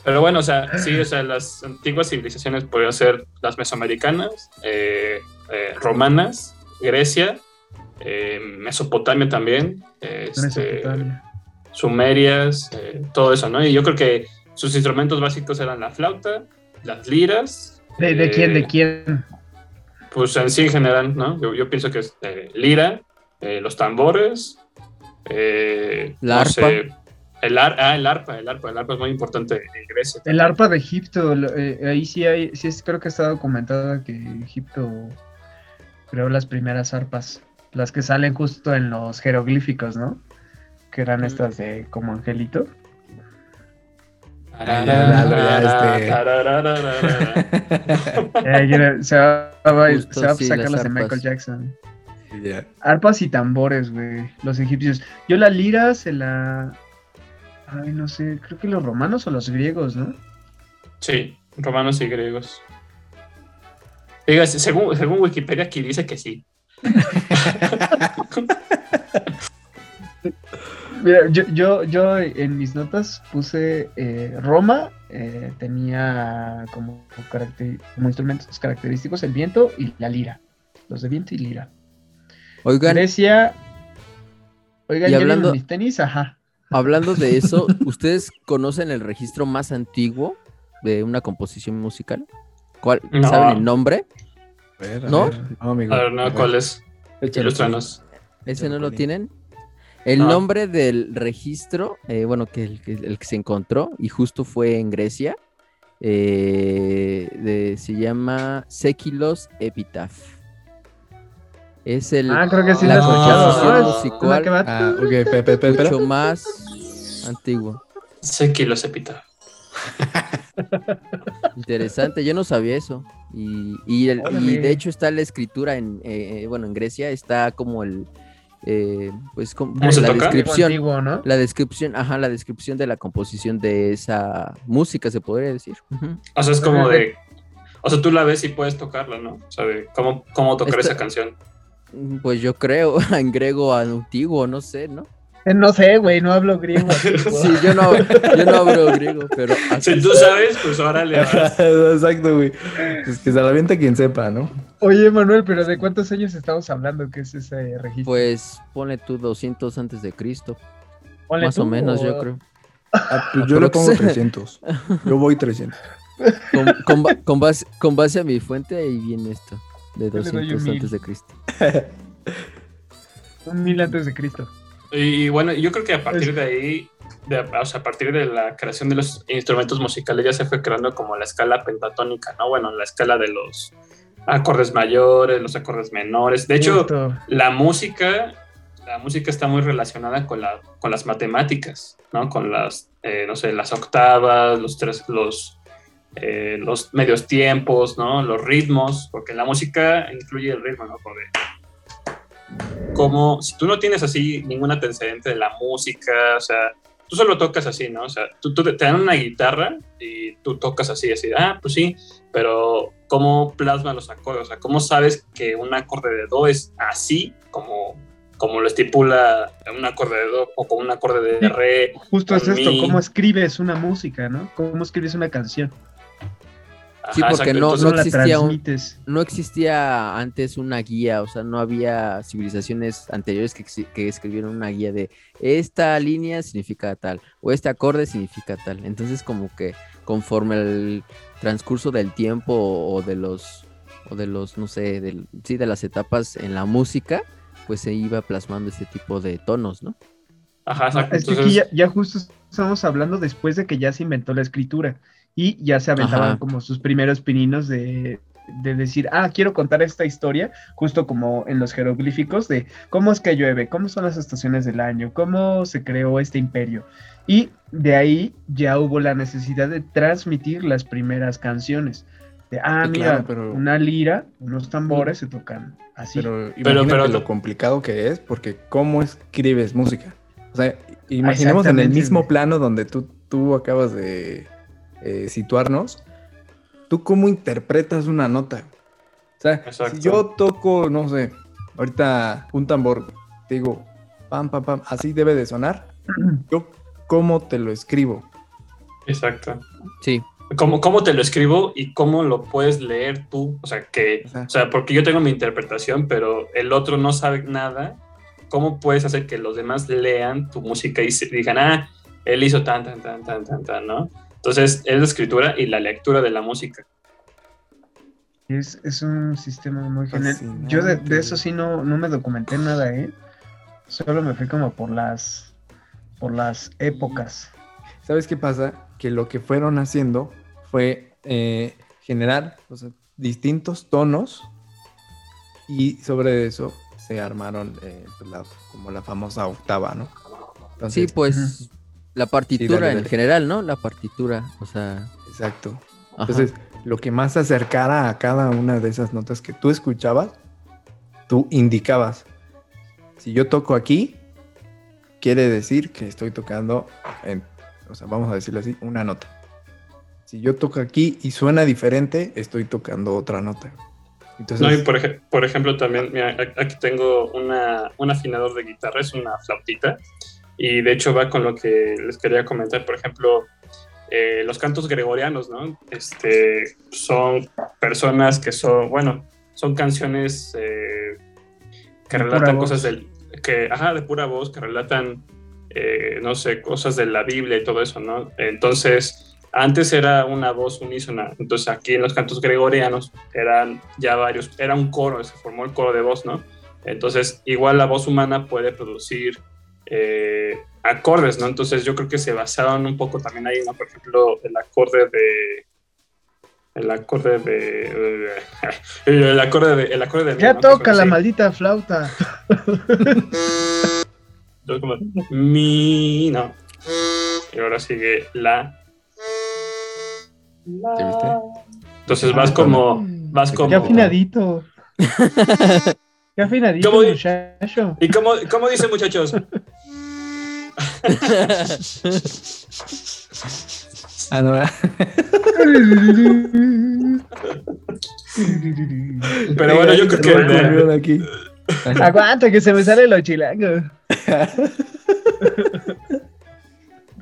Pero bueno, o sea, sí, o sea, las antiguas civilizaciones podrían ser las mesoamericanas, eh, eh, romanas, Grecia eh, Mesopotamia también, este, Mesopotamia. Sumerias, eh, todo eso, ¿no? Y yo creo que sus instrumentos básicos eran la flauta, las liras. ¿De, de eh, quién? ¿De quién? Pues en sí en general, ¿no? Yo, yo pienso que es eh, lira, eh, los tambores, eh, La no arpa. sé, el, ar- ah, el arpa, el arpa, el arpa es muy importante en Grecia. El arpa de Egipto. eh, ahí sí hay, sí es- creo que está documentado que Egipto creó las primeras arpas. Las que salen justo en los jeroglíficos, ¿no? Que eran Mm. estas de como angelito. ya, ya, este. Eh, se va, a sacar las de. Michael Jackson. Arpas y tambores, güey. Los egipcios. Yo la lira se la. Ay, no sé. Creo que los romanos o los griegos, ¿no? Sí, romanos y griegos. Diga, según, según Wikipedia aquí dice que sí. Mira, yo, yo, yo en mis notas puse eh, Roma, eh, tenía como, caracter- como instrumentos característicos el viento y la lira. Los de viento y lira. Oigan, Grecia. Oigan, Y ¿ya vieron hablando- mis tenis? Ajá. hablando de eso, ¿ustedes conocen el registro más antiguo de una composición musical? ¿Cuál? No. ¿Saben el nombre? A ver, a ¿No? ver. No, amigo. A ver, no. ¿cuál es? Ilústranos. ¿Ese no lo tienen? El No. nombre del registro, eh, bueno, que el, que el que se encontró, y justo fue en Grecia, eh, de- se llama Sekilos Epitaph. Es el Ah, creo que sí la. Es musical. la que va- Ah, ok, pe- pe- pe- espera. mucho más antiguo. Sé que los epita. Interesante, yo no sabía eso. Y, y el- y Órale. de hecho está la escritura en, eh, eh, bueno, en Grecia está como el, eh, pues como ¿Cómo se la toca? descripción. Antiguo, ¿no? La descripción, ajá, la descripción de la composición de esa música, se podría decir. O sea, es como de. O sea, tú la ves y puedes tocarla, ¿no? O sea, de cómo, cómo tocar esa canción. Mm, Pues yo creo, en griego antiguo, no sé, ¿no? Eh, No sé, güey, no hablo griego. Sí, yo no, yo no hablo griego, pero Si tú sabes, pues ahora le vas. Exacto, güey. Es que se la avienta quien sepa, ¿no? Oye, Manuel, pero ¿de cuántos años estamos hablando que es ese registro? pues ponle tú 200 antes de Cristo, Ponle más tú, o menos, yo creo. Ah, pues yo le pongo Aprox. 300. Yo voy 300. Con, con ba- con base, con base a mi fuente, ahí viene esto, de Yo le doy un 200 mil. antes de Cristo. Un mil antes de Cristo. Y bueno, yo creo que a partir de ahí, de- o sea, a partir de la creación de los instrumentos musicales, ya se fue creando como la escala pentatónica, ¿no? Bueno, la escala de los acordes mayores, los acordes menores. De hecho, Justo. la música, la música está muy relacionada con, la, con las matemáticas, ¿no? Con las, eh, no sé, las octavas, los tres, los, eh, los medios tiempos, ¿no? Los ritmos, porque la música incluye el ritmo, ¿no? Como si tú no tienes así ningún antecedente de la música, o sea, tú solo tocas así, ¿no? O sea, tú, tú te dan una guitarra y tú tocas así, así, ah, pues sí, pero ¿cómo plasma los acordes? O sea, ¿cómo sabes que un acorde de do es así como, como lo estipula un acorde de do o como un acorde de re? Justo es con esto, mi- cómo escribes una música, ¿no? Cómo escribes una canción. Sí, Ajá, porque no- Entonces, ¿Cómo la existía un-? No existía antes una guía, o sea, no había civilizaciones anteriores que, escribieron una guía de esta línea significa tal, o este acorde significa tal. Entonces, como que conforme el transcurso del tiempo o, o de los, o de los, no sé, del, sí, de las etapas en la música, pues se iba plasmando este tipo de tonos, ¿no? Ajá, exacto. Es que aquí Entonces, ya, ya justo estamos hablando después de que ya se inventó la escritura y ya se aventaban Ajá. como sus primeros pininos de, de decir, ah, quiero contar esta historia, justo como en los jeroglíficos de cómo es que llueve, cómo son las estaciones del año, cómo se creó este imperio. Y de ahí ya hubo la necesidad de transmitir las primeras canciones. De, ah, Sí, mira, claro, pero- una lira, unos tambores se tocan así. Pero imagínate pero- lo complicado que es, porque ¿cómo escribes música? O sea, imaginemos en el mismo plano donde tú, tú acabas de eh, situarnos, ¿tú cómo interpretas una nota? O sea, Exacto. si yo toco, no sé, ahorita un tambor, te digo, pam, pam, pam, así debe de sonar, yo cómo te lo escribo. exacto. Sí, cómo, cómo te lo escribo y cómo lo puedes leer tú. O sea, que, o sea, porque yo tengo mi interpretación, pero el otro no sabe nada. ¿Cómo puedes hacer que los demás lean tu música y se digan, ah, él hizo tan, tan, tan, tan, tan, tan, ¿no? Entonces, es la escritura y la lectura de la música. Es, es un sistema muy genial. Yo de, de eso sí no, no me documenté nada, ¿eh? Solo me fui como por las por las épocas. ¿Sabes qué pasa? Que lo que fueron haciendo fue eh, generar o sea, distintos tonos y sobre eso se armaron eh, pues, la- como la famosa octava, ¿no? Sí, pues la partitura dale, en general, ¿no? La partitura, o sea. Exacto. ajá. Entonces, lo que más se acercara a cada una de esas notas que tú escuchabas, tú indicabas. Si yo toco aquí, quiere decir que estoy tocando, en, o sea, vamos a decirlo así, una nota. Si yo toco aquí y suena diferente, estoy tocando otra nota. Entonces, No, y por, ej- por ejemplo, también, mira, aquí tengo una, un afinador de guitarra, es una flautita, y de hecho va con lo que les quería comentar, por ejemplo, eh, los cantos gregorianos, ¿no? Este, son personas que son, bueno, son canciones eh, que relatan cosas del, que, ajá, de pura voz, que relatan, eh, no sé, cosas de la Biblia y todo eso, ¿no? Entonces, antes era una voz unísona, entonces aquí en los cantos gregorianos eran ya varios, era un coro, se formó el coro de voz, ¿no? Entonces, igual la voz humana puede producir eh, acordes, ¿no? Entonces yo creo que se basaron un poco también ahí, ¿no? Por ejemplo, el acorde de... El acorde de... El acorde de... El acorde de mi, Ya toca la maldita flauta. Entonces, como, mi, no. Y ahora sigue la. ¿Ya viste? Entonces vas como. Vas como. Qué afinadito. Qué afinadito, ¿Cómo di- muchacho. ¿Y cómo, cómo dicen, muchachos? Ah, no, Pero bueno, yo creo que. De aquí. Aguanta, que se me sale lo chilango.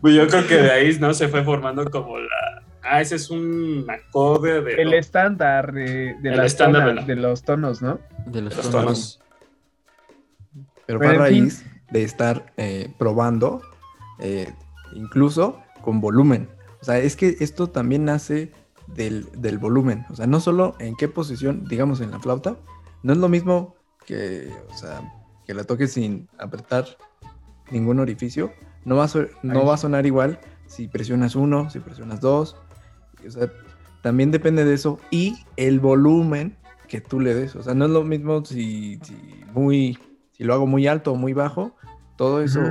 Pues yo creo que de ahí no se fue formando como la. Ah, ese es un acorde de. El estándar de, de, El estándar tonas, de la- de los tonos, ¿no? de los los tonos. tonos. Pero Pero, fue a en fin. De estar eh, probando, eh, incluso con volumen. O sea, es que esto también nace del, del volumen. O sea, no solo en qué posición, digamos, en la flauta, no es lo mismo que, o sea, que la toques sin apretar ningún orificio. No va a, so- no va a sonar igual si presionas uno, si presionas dos. O sea, también depende de eso y el volumen que tú le des. O sea, no es lo mismo si, si muy, si lo hago muy alto o muy bajo, todo eso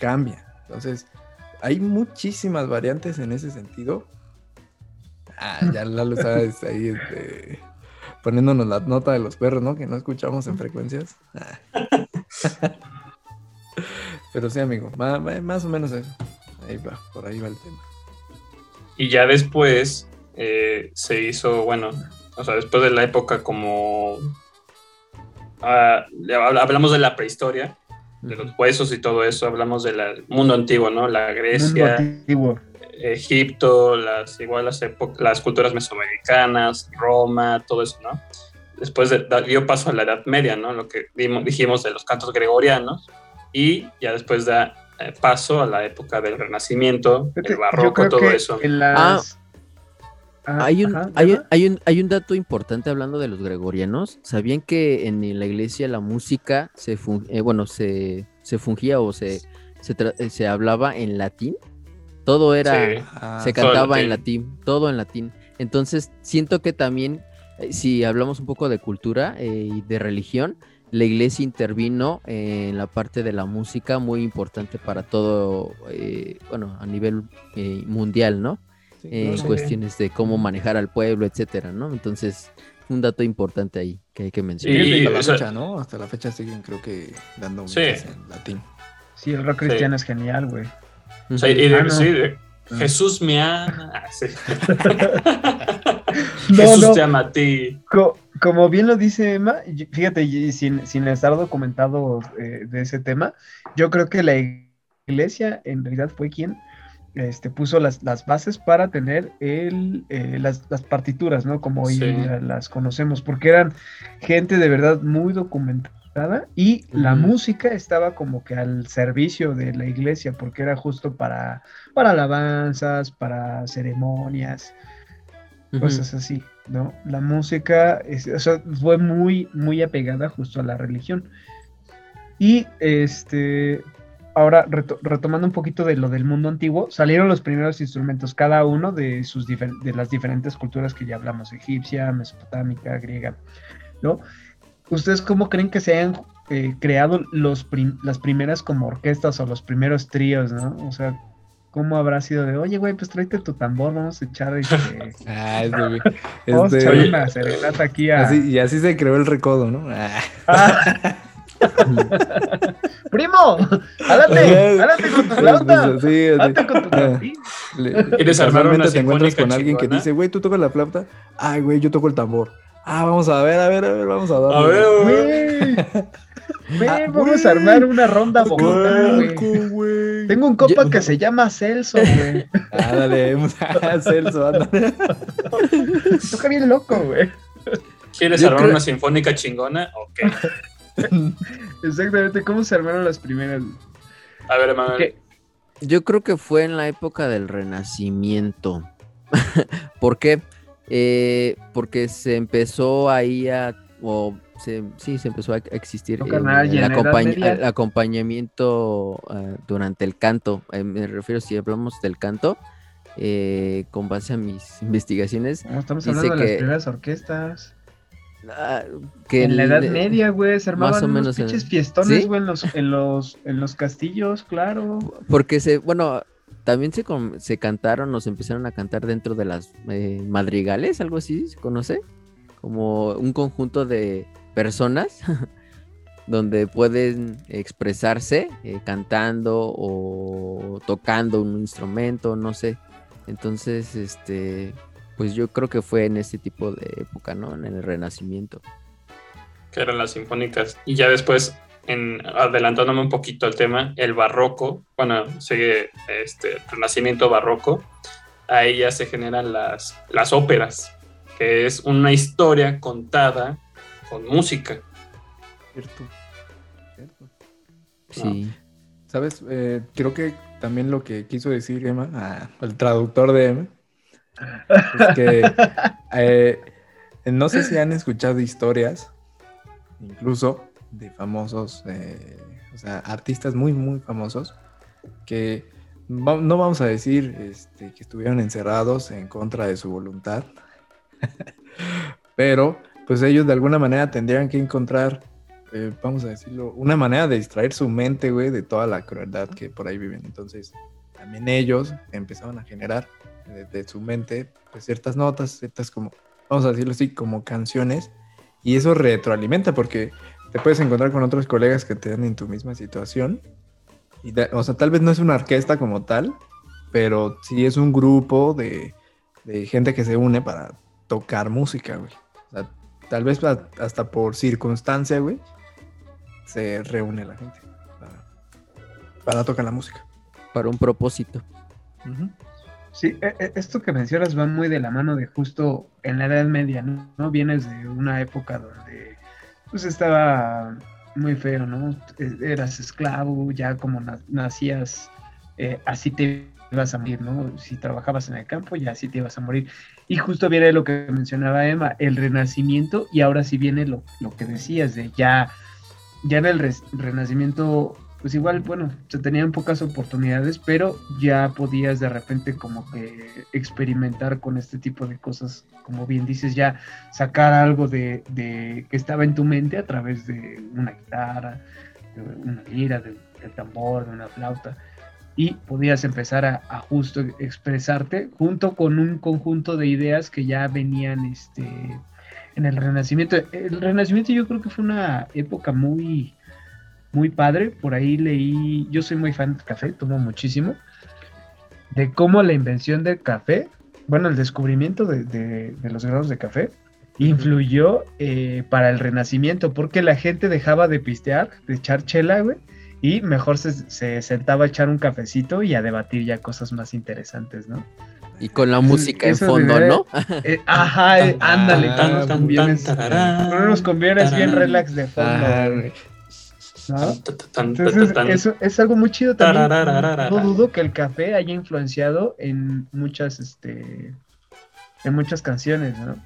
cambia. Entonces, hay muchísimas variantes en ese sentido. Ah, ya Lalo está ahí este, poniéndonos la nota de los perros, ¿no? Que no escuchamos en frecuencias. Ah. Pero sí, amigo, más o menos eso. Ahí va, por ahí va el tema. Y ya después eh, se hizo, bueno, o sea, después de la época como. Habl- hablamos de la prehistoria, de los huesos y todo eso, hablamos del mundo antiguo, ¿no? La Grecia. Egipto, las, igual las, las culturas mesoamericanas, Roma, todo eso, ¿no? Después de- dio paso a la Edad Media, ¿no? Lo que dimos- dijimos de los cantos gregorianos, y ya después da eh, paso a la época del Renacimiento, el barroco, todo que eso. En las... Ah, Hay un, ajá, hay, hay, un, hay un dato importante hablando de los gregorianos. ¿Sabían que en la iglesia la música se, fun- eh, bueno, se, se fungía o se, se, eh, se hablaba en latín? Todo era, Sí. Ah, se en cantaba en latín. todo en latín. Entonces, siento que también, eh, si hablamos un poco de cultura eh, y de religión, la iglesia intervino en la parte de la música muy importante para todo, eh, bueno, a nivel eh, mundial, ¿no? Sí, en claro. cuestiones de cómo manejar al pueblo, etcétera, ¿no? Entonces, un dato importante ahí que hay que mencionar. Y- hasta la o sea- fecha, ¿no? Hasta la fecha siguen, creo que, dando Sí. misas en latín. Sí, el rock Sí. cristiano es genial, güey. O sea, y de- Ah, no. sí, de- Ah. Jesús me ama. Ah, sí. No, Jesús no. te ama a ti. Co- como bien lo dice Emma, fíjate, y sin, sin estar documentado eh, de ese tema, yo creo que la iglesia en realidad fue quien este, puso las, las bases para tener el, eh, las, las partituras, ¿no? Como hoy Sí. las conocemos, porque eran gente de verdad muy documentada y la música estaba como que al servicio de la iglesia, porque era justo para, para alabanzas, para ceremonias, cosas así, ¿no? La música es- o sea, fue muy, muy apegada justo a la religión. Y este, ahora reto- retomando un poquito de lo del mundo antiguo, salieron los primeros instrumentos, cada uno de, sus de las diferentes culturas que ya hablamos, egipcia, mesopotámica, griega, ¿no? ¿Ustedes cómo creen que se hayan eh, creado los prim- las primeras como orquestas o los primeros tríos, ¿no? O sea, ¿cómo habrá sido de, oye, güey, pues tráete tu tambor, vamos a echar este... Ah, este. Vamos a Este, echarle una serenata aquí a. así- y así se creó el recodo, ¿no? Ah. ¡Primo! ¡Adelante! ¡Adelante con tu flauta! Sí, así. ¡Adelante con tu Ah. flautín! Le- ¿Quieres armar una te encuentras con alguien que dice, güey, tú tocas la flauta. Ay, güey, yo toco el tambor. Ah, vamos a ver, a ver, a ver, vamos a darle. A ver, ¡Güey! Güey, Ah, vamos a armar una ronda Bogotá, güey. Tengo un compa Yo- que se llama Celso, güey. Ah, dale, ah, Celso, ándale. Toca bien loco, güey. ¿Quieres Yo armar creo- una sinfónica chingona? Ok. Exactamente, ¿cómo se armaron las primeras? A ver, Emanuel. ¿Qué? Yo creo que fue en la época del Renacimiento. ¿Por qué? Eh, porque se empezó ahí a. O se- sí, se empezó a existir el, acompañ- acompañamiento eh, durante el canto. Eh, me refiero, si hablamos del canto, eh, con base a mis investigaciones, No, estamos Dice hablando de que- las primeras orquestas. Ah, que En la Edad Media, güey, se armaban más o unos menos en- pinches fiestones, ¿Sí? güey, en los, en, los, en los castillos, claro. Porque se, bueno, también se, se cantaron, nos empezaron a cantar dentro de las eh, madrigales, algo así, ¿se conoce? Como un conjunto de personas donde pueden expresarse eh, cantando o tocando un instrumento, no sé. Entonces, este, pues yo creo que fue en ese tipo de época, ¿no? En el Renacimiento. que eran las sinfónicas. Y ya después, en, adelantándome un poquito al tema, el barroco, bueno, sigue este renacimiento barroco, ahí ya se generan las, las óperas, que es una historia contada con música. Cierto. Cierto. Sí. ¿Sabes? Eh, creo que también lo que quiso decir Emma, ah, el traductor de Emma, es que eh, no sé si han escuchado historias, incluso de famosos, eh, o sea, artistas muy, muy famosos, que va- no vamos a decir este, que estuvieron encerrados en contra de su voluntad, pero pues ellos de alguna manera tendrían que encontrar eh, vamos a decirlo, una manera de distraer su mente, güey, de toda la crueldad que por ahí viven. Entonces, también ellos empezaban a generar de, de su mente pues, ciertas notas, ciertas como, vamos a decirlo así, como canciones, y eso retroalimenta porque te puedes encontrar con otros colegas que te dan en tu misma situación. Y da- o sea, tal vez no es una orquesta como tal, pero sí es un grupo de, de gente que se une para tocar música, güey. O sea, tal vez hasta por circunstancia, güey, se reúne la gente para, para tocar la música. Para un propósito. E- esto que mencionas va muy de la mano de justo en la Edad Media, ¿no? Vienes de una época donde pues estaba muy feo, ¿no? E- Eras esclavo, ya como na- nacías, eh, así te ibas a morir, ¿no? Si trabajabas en el campo, ya así te ibas a morir. Y justo viene lo que mencionaba Emma, el renacimiento, y ahora sí viene lo, lo que decías, de ya, ya en el renacimiento pues igual, bueno, se tenían pocas oportunidades, pero ya podías de repente como que experimentar con este tipo de cosas, como bien dices, ya sacar algo de, de que estaba en tu mente a través de una guitarra, de una lira, de, del tambor, de una flauta, y podías empezar a, a justo expresarte junto con un conjunto de ideas que ya venían este, en el Renacimiento. El Renacimiento yo creo que fue una época muy muy padre. Por ahí leí, yo soy muy fan del café, tomo muchísimo, de cómo la invención del café, bueno, el descubrimiento de, de- de los grados de café, influyó eh, para el renacimiento, porque la gente dejaba de pistear, de echar chela, güey, y mejor se, se sentaba a echar un cafecito y a debatir ya cosas más interesantes, ¿no? Y con la música en fondo, ¿no? Eh, ajá, eh, ándale, con unos tan, tan, cumbiones, tararán, con unos cumbiones bien relax de fondo, Ah. Es algo muy chido también. No dudo que el café haya influenciado en muchas, este, en muchas canciones, ¿no?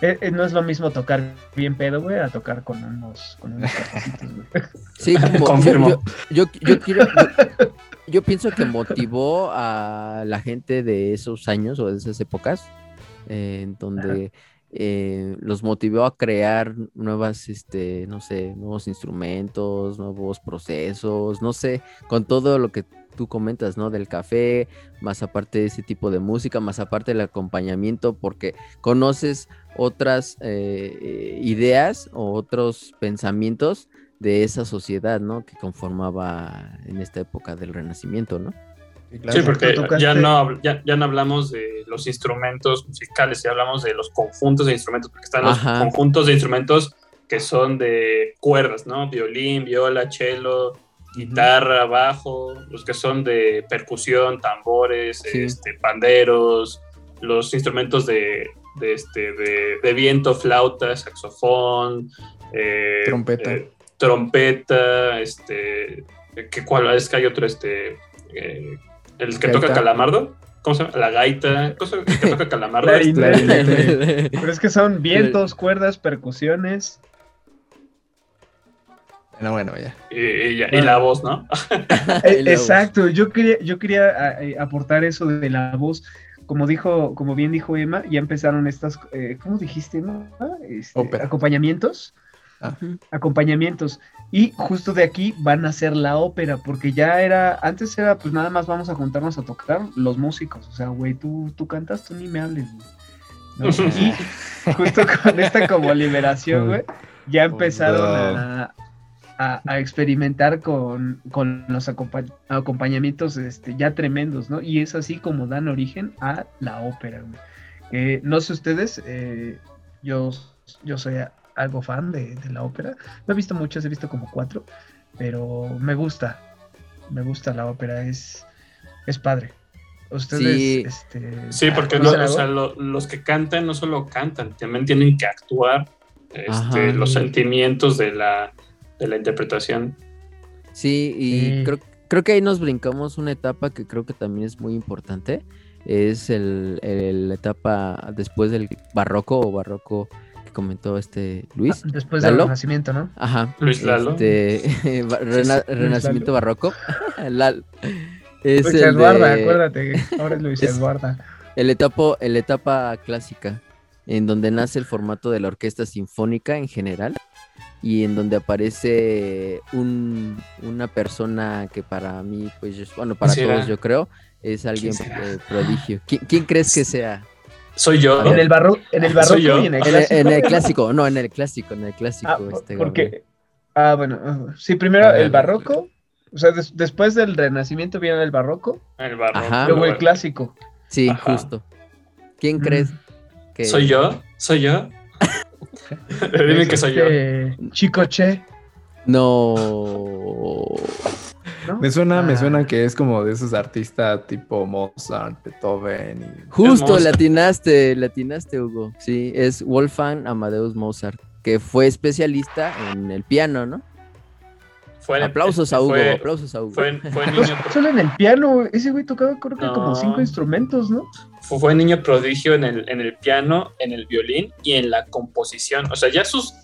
Eh, eh, no es lo mismo tocar bien pedo, güey, a tocar con unos, con unos cafecitos, güey. Sí, como- Confirmo. Yo, yo, yo quiero, yo, yo pienso que motivó a la gente de esos años o de esas épocas, eh, en donde eh, los motivó a crear nuevas, este, no sé, nuevos instrumentos, nuevos procesos, no sé, con todo lo que tú comentas, ¿no? Del café, más aparte de ese tipo de música, más aparte del acompañamiento, porque conoces otras eh, ideas o otros pensamientos de esa sociedad, ¿no? Que conformaba en esta época del Renacimiento, ¿no? Sí, claro. Sí, porque tocaste- ya no, ya, ya no hablamos de los instrumentos musicales, ya hablamos de los conjuntos de instrumentos, porque están los conjuntos de instrumentos que son de cuerdas, ¿no? Violín, viola, cello, guitarra, bajo, los que son de percusión, tambores, Sí. este, panderos, los instrumentos de, de, este, de, de viento, flauta, saxofón, eh, Trompeta. eh, trompeta, este, ¿qué, ¿cuál es que hay otro? Este, eh, el que toca calamardo, ¿cómo se llama? La gaita, cosa el que toca calamardo. Este. Pero es que son vientos, cuerdas, percusiones. Bueno, bueno, ya. y, y ya- y la voz, ¿no? Voz. exacto, yo quería, yo quería eh, aportar eso de la voz. Como dijo, como bien dijo Emma, ya empezaron estas, eh, ¿cómo dijiste, Emma? Este. Acompañamientos. Ujú. acompañamientos. Y justo de aquí van a ser la ópera, porque ya era, antes era pues nada más vamos a juntarnos a tocar los músicos. O sea, güey, tú, tú cantas, tú ni me hables, güey. ¿No? Y justo con esta como liberación, güey, ya empezaron a, a- a experimentar con, con los acompa- acompañamientos este, ya tremendos, ¿no? Y es así como dan origen a la ópera, güey. Eh, no sé ustedes, eh, yo, yo soy a- algo fan de, de la ópera. No he visto muchas, he visto como cuatro, pero me gusta. Me gusta la ópera, es, es padre. Ustedes, Sí. este, Sí, porque no, ¿conocen o algo? sea, lo- los que cantan no solo cantan, también tienen que actuar este, Ajá. los sentimientos de la, de la interpretación. Sí, y Sí. Creo, creo que ahí nos brincamos una etapa que creo que también es muy importante. Es el, el- la etapa después del barroco o barroco que comentó este Luis. Después del ¿Lalo? Renacimiento, ¿no? Ajá. Luis Lalo. Este, rena- renacimiento Lalo. barroco. Lal- es Luis el Eduarda, de- acuérdate, ahora es Luis es- Eduarda. el etapa, el etapa clásica, en donde nace el formato de la orquesta sinfónica en general y en donde aparece un- una persona que para mí, pues, es- bueno, para todos yo creo, es alguien eh, prodigio. ¿Qui- ¿Quién, crees que sea? Soy yo. En el, barro, en el barroco Soy yo. y en el En clásico. en el clásico, no, en el clásico, en el clásico. Ah, este, porque, ah, bueno, ah, sí, primero ver. el barroco, o sea, des- después del renacimiento viene el barroco, El barroco. Ajá. luego el clásico. Sí, Ajá. justo. ¿Quién Mm. crees que ¿Soy yo? ¿Soy yo? Dime que soy yo. Este, Chico Che, No. ¿No? Me suena, me Ah, suena que es como de esos artistas tipo Mozart, Beethoven y... Justo, Mozart. latinaste, latinaste, Hugo. Sí, es Wolfgang Amadeus Mozart, que fue especialista en el piano, ¿no? Fue- aplausos a Hugo, fue- aplausos a Hugo. Fue, fue Pues, niño, solo en el piano, ese güey tocaba creo que No. como cinco instrumentos, ¿no? fue, fue niño prodigio en el, en el piano, en el violín y en la composición. O sea, ya a sus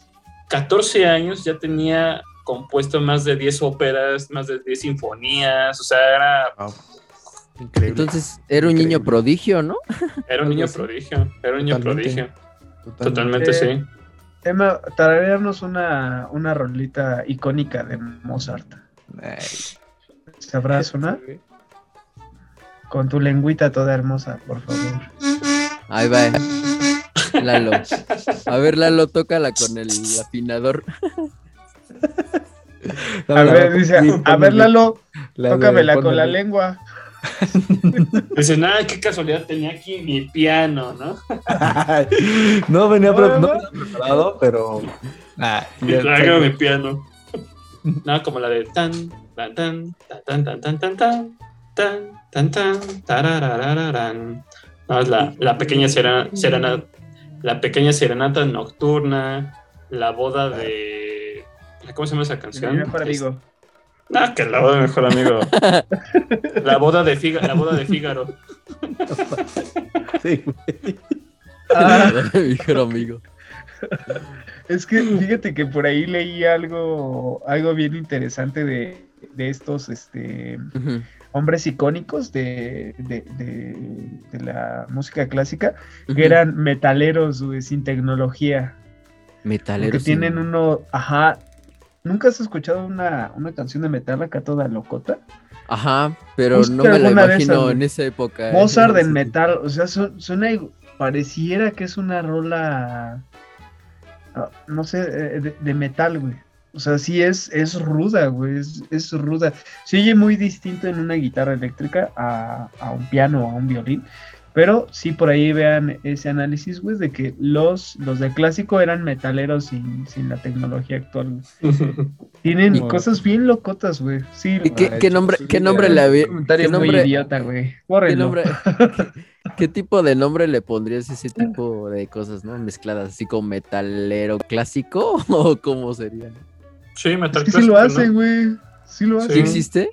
14 años ya tenía compuesto más de 10 óperas, más de 10 sinfonías. O sea, era, Wow. Increíble. Entonces, era un niño prodigio, ¿no? era un niño así. prodigio. Era un niño Totalmente. prodigio. Totalmente. Totalmente, Eh, sí. Emma, tararearnos una, una rolita icónica de Mozart. Ay. ¿Sabrás una? Con tu lengüita toda hermosa, por favor. Ahí va. Lalo. A ver, Lalo, tócala con el afinador. A ver, dice, a ver, Lalo, la tócamela con la lengua. Dicen, ah, qué casualidad tenía aquí mi piano, ¿no? no venía, no No, preparado, pero... Ah, ya- traigo mi piano. No, como la de tan, tan, tan, tan, tan, tan, tan, tan, tan, tan, tan, tarararararán. No, es la, la pequeña serena, serena- la pequeña serenata nocturna, la boda de ¿cómo se llama esa Mi canción? mejor amigo. Ah, que la boda de mejor amigo. La boda de Figa- la boda de Fígaro. Sí, güey. Ah, Mi mejor amigo. es que fíjate que por ahí leí algo, algo bien interesante de, de estos este, hombres icónicos de, de, de- de la música clásica, que eran metaleros, güey, sin tecnología. Metaleros. que tienen sin- uno, ajá. ¿Nunca has escuchado una, una canción de metal acá toda locota? Ajá, pero no me la imagino esas, en esa época. ¿eh? Mozart en Sí. metal, o sea, su- suena, pareciera que es una rola, ah, no sé, eh, de, de metal, güey. O sea, sí es, es ruda, güey, es, es ruda. Se oye muy distinto en una guitarra eléctrica a, a un piano o a un violín, pero sí por ahí vean ese análisis, güey, de que los, los de clásico eran metaleros sin, sin la tecnología actual. Tienen No. cosas bien locotas, güey. Sí, ¿Y qué, Ah, qué hecho, nombre, sí, qué nombre le había? comentario ¿Qué muy nombre, idiota, güey. qué, Bórrenlo. nombre- qué tipo de nombre le pondrías a ese tipo de cosas, no? Mezcladas así como metalero clásico o cómo serían? Sí, metal Es que sí lo clásico, hacen, ¿no? güey. Sí lo Sí. ¿Sí hacen. existe?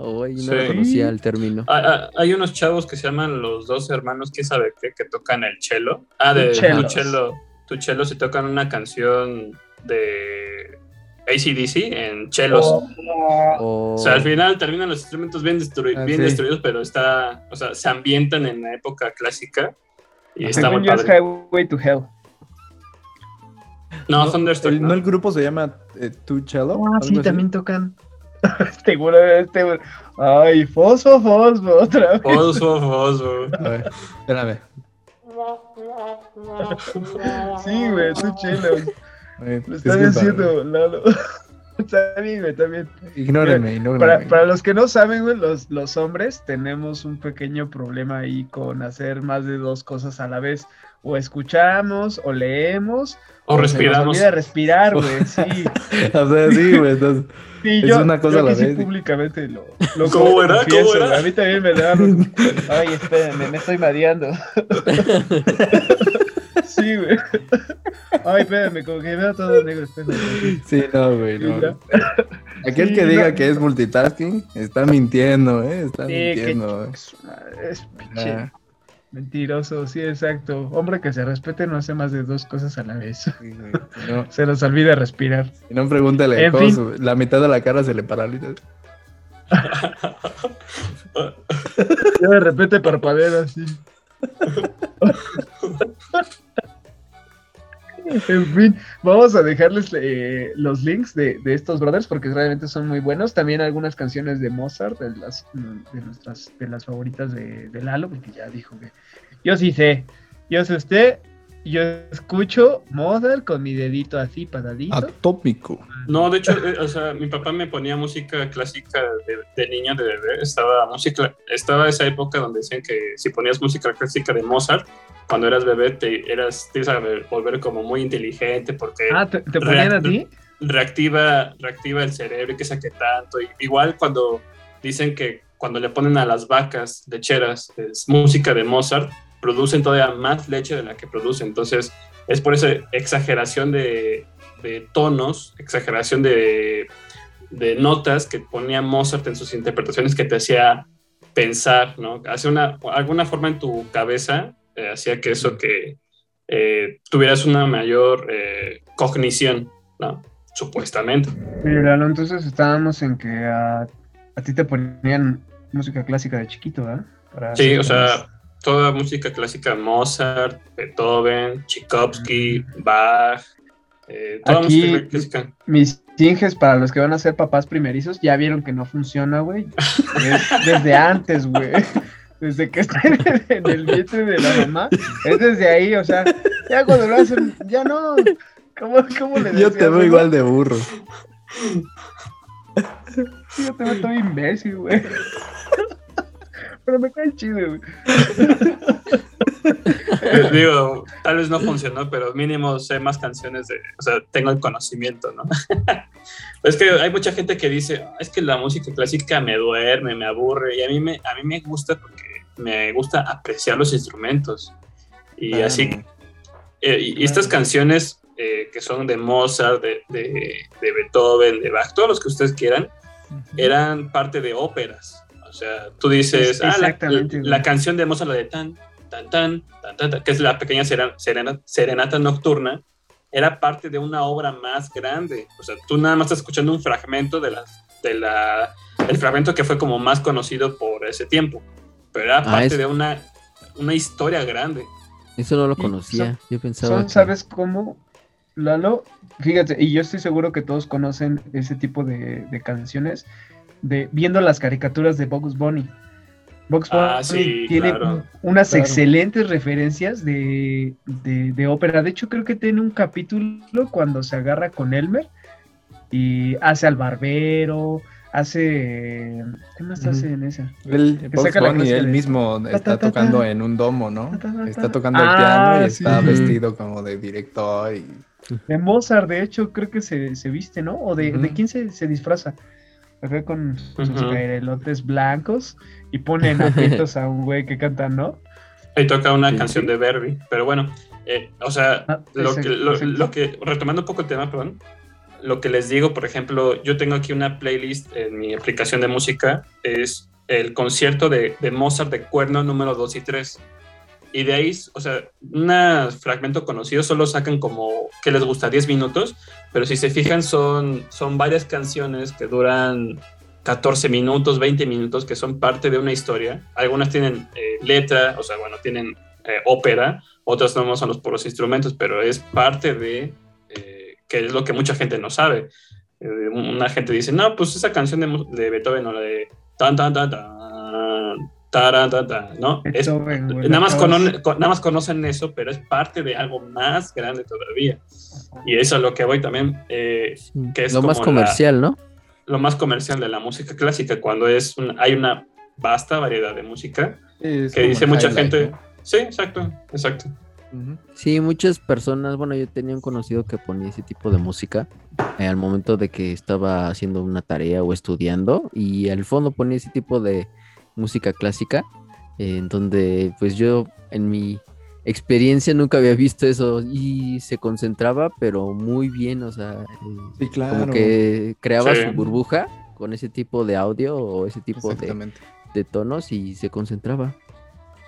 No Sí. conocía el término. Ah, ah, hay unos chavos que se llaman los dos hermanos, quién sabe qué, que tocan el cello. Ah, de tu cello. Tu cello se tocan una canción de ACDC en chelos. Oh. O... O sea, al final terminan los instrumentos bien, destrui- Ah, bien sí. destruidos, pero está, o sea, se ambientan en la época clásica y está muy yo es padre. Highway to Hell. No, No, Thunderstruck, el, no. no, el grupo se llama eh, Two Cello. Ah, sí, también tocan. este güey, este güey. Ay, fosfo, fosfo, otra vez. Fosfo, fosfo. A ver, espérame. Sí, güey, tú chelo. Lo está diciendo Lalo. Está bien, güey, está bien. Ignórenme, ignórenme. Para, para los que no saben, güey, los, los hombres tenemos un pequeño problema ahí con hacer más de dos cosas a la vez. O escuchamos, o leemos, O se nos respiramos. olvida respirar, güey, sí. O sea, sí, güey. entonces- Sí, Es yo, una cosa yo la que sí vez. públicamente lo, lo ¿Cómo era? confieso, ¿Cómo era? A mí también me da. Ay, espérenme, me estoy mareando. sí, güey. Ay, espérenme, como que me veo todo negro. Espérenme. Sí, no, güey. no. Aquel Sí, que diga no. que es multitasking está mintiendo, ¿eh? Está Sí, que- mintiendo. eh. Es, es pinche Ah, mentiroso, sí, exacto. Hombre que se respete no hace más de dos cosas a la vez. no, Se nos olvida respirar. si no, pregúntale. En cómo fin. su- la mitad de la cara se le paraliza. Ya de repente parpadea así. En fin, vamos a dejarles eh, los links de, de estos brothers porque realmente son muy buenos. También algunas canciones de Mozart, de las, de nuestras, de las favoritas de, de Lalo, porque ya dijo que yo sí sé, yo sé usted, yo escucho Mozart con mi dedito así paradito. Atómico. No, de hecho, eh, o sea, mi papá me ponía música clásica de, de niño, de bebé. Estaba música, estaba esa época donde decían que si ponías música clásica de Mozart, cuando eras bebé te eras te ibas a ver- volver como muy inteligente porque Ah, ¿te, te ponían a ti? reactiva, reactiva el cerebro y que saque tanto. Y- igual cuando dicen que cuando le ponen a las vacas lecheras es música de Mozart, producen todavía más leche de la que producen. Entonces, es por esa exageración de, de tonos, exageración de, de notas que ponía Mozart en sus interpretaciones que te hacía pensar, ¿no? Hace una, alguna forma en tu cabeza, eh, hacía que eso que eh, tuvieras una mayor eh, cognición, ¿no? Supuestamente. Pero Lalo, entonces estábamos en que a, a ti te ponían música clásica de chiquito, ¿verdad? Para Sí, o sea, toda música clásica, Mozart, Beethoven, Tchaikovsky, Bach, eh, toda Aquí- música clásica. Mis tinges para los que van a ser papás primerizos ya vieron que no funciona, güey. Es desde antes, güey. Desde que están en el vientre de la mamá. Es desde ahí, o sea, ya cuando lo hacen, ya no. ¿Cómo, cómo le Yo te veo igual de burro. Sí, Yo te veo todo imbécil, güey. pero me cae chido, güey. Eh, Digo, tal vez no funcionó, pero mínimo sé más canciones de, o sea, tengo el conocimiento, ¿no? es que hay mucha gente que dice, "Ah, es que la música clásica me duerme, me aburre, y a mí me, a mí me gusta porque me gusta apreciar los instrumentos. Y Ah, así, eh, y y estas canciones eh, que son de Mozart, de, de- de Beethoven, de Bach, todos los que ustedes quieran, eran parte de óperas. O sea, tú dices, Es- ah, la, exactamente, la- canción de Mozart, la de tan, tan, tan, tan, tan, tan, que es la pequeña seren- serena- serenata nocturna, era parte de una obra más grande. O sea, tú nada más estás escuchando un fragmento de la, de la, el fragmento que fue como más conocido por ese tiempo, pero era parte es- de una, una historia grande. Eso no lo conocía. Yo pensaba. Son, que- ¿sabes cómo? Lalo, fíjate, y yo estoy seguro que todos conocen ese tipo de, de canciones de viendo las caricaturas de Bugs Bunny. Bugs Bunny Ah, sí, tiene claro. unas Claro. excelentes referencias de, de- de ópera. De hecho, creo que tiene un capítulo cuando se agarra con Elmer y hace al barbero, hace... ¿Qué más hace en esa? Él, Que Bugs Bunny, él de- mismo ta, está ta, ta, tocando ta. en un domo, ¿no? Ta, ta, ta, Está tocando el Ah, piano y sí. está vestido como de director y De Mozart, de hecho, creo que se, se viste, ¿no? ¿O de, de quién se, se disfraza? Acá con sus Ujú. cairelotes blancos y ponen aprietos a un güey que canta, ¿no? Ahí toca una Sí, canción sí. de Verbi, pero bueno, eh, o sea, Ah, lo, que, lo, lo que, retomando un poco el tema, perdón, lo que les digo, por ejemplo, yo tengo aquí una playlist en mi aplicación de música, es el concierto de, de Mozart de cuerno número 2 y 3. Y de ahí, o sea, un fragmento conocido solo sacan como, que les gusta? 10 minutos, pero si se fijan son, son varias canciones que duran 14 minutos, 20 minutos, que son parte de una historia. Algunas tienen eh, letra, o sea, bueno, tienen eh, ópera, otras no son los puros instrumentos, pero es parte de, eh, que es lo que mucha gente no sabe. Eh, una gente dice, no, pues esa canción de, de Beethoven o la de tan, tan, tan, tan, tan", ¿no? Es- nada, más cono- con- nada más conocen eso, pero es parte de algo más grande todavía. Y eso es lo que voy también, eh, que es lo más la- comercial, ¿no? lo más comercial de la música clásica, cuando es un- hay una vasta variedad de música. es Que dice mucha gente. Sí, exacto, exacto. Sí, muchas personas, bueno, yo tenía un conocido que ponía ese tipo de música eh, al momento de que estaba haciendo una tarea o estudiando y al fondo ponía ese tipo de música clásica eh, en donde pues yo en mi experiencia nunca había visto eso y se concentraba pero muy bien, o sea, eh, Sí, claro. como que creaba Sí. su burbuja con ese tipo de audio o ese tipo de, de tonos y se concentraba.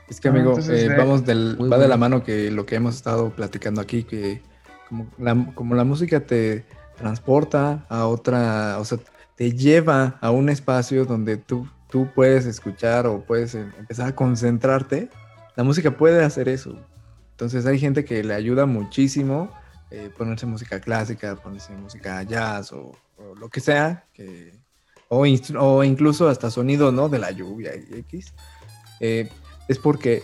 Es que, Ah, amigo, entonces, eh, vamos del, va de la mano que lo que hemos estado platicando aquí, que como la, como la música te transporta a otra, o sea, te lleva a un espacio donde tú, tú puedes escuchar o puedes em- empezar a concentrarte, la música puede hacer eso. Entonces hay gente que le ayuda muchísimo eh, ponerse música clásica, ponerse música jazz o, o lo que sea, que, o, instru- o incluso hasta sonido, ¿no? De la lluvia y X. Eh, es porque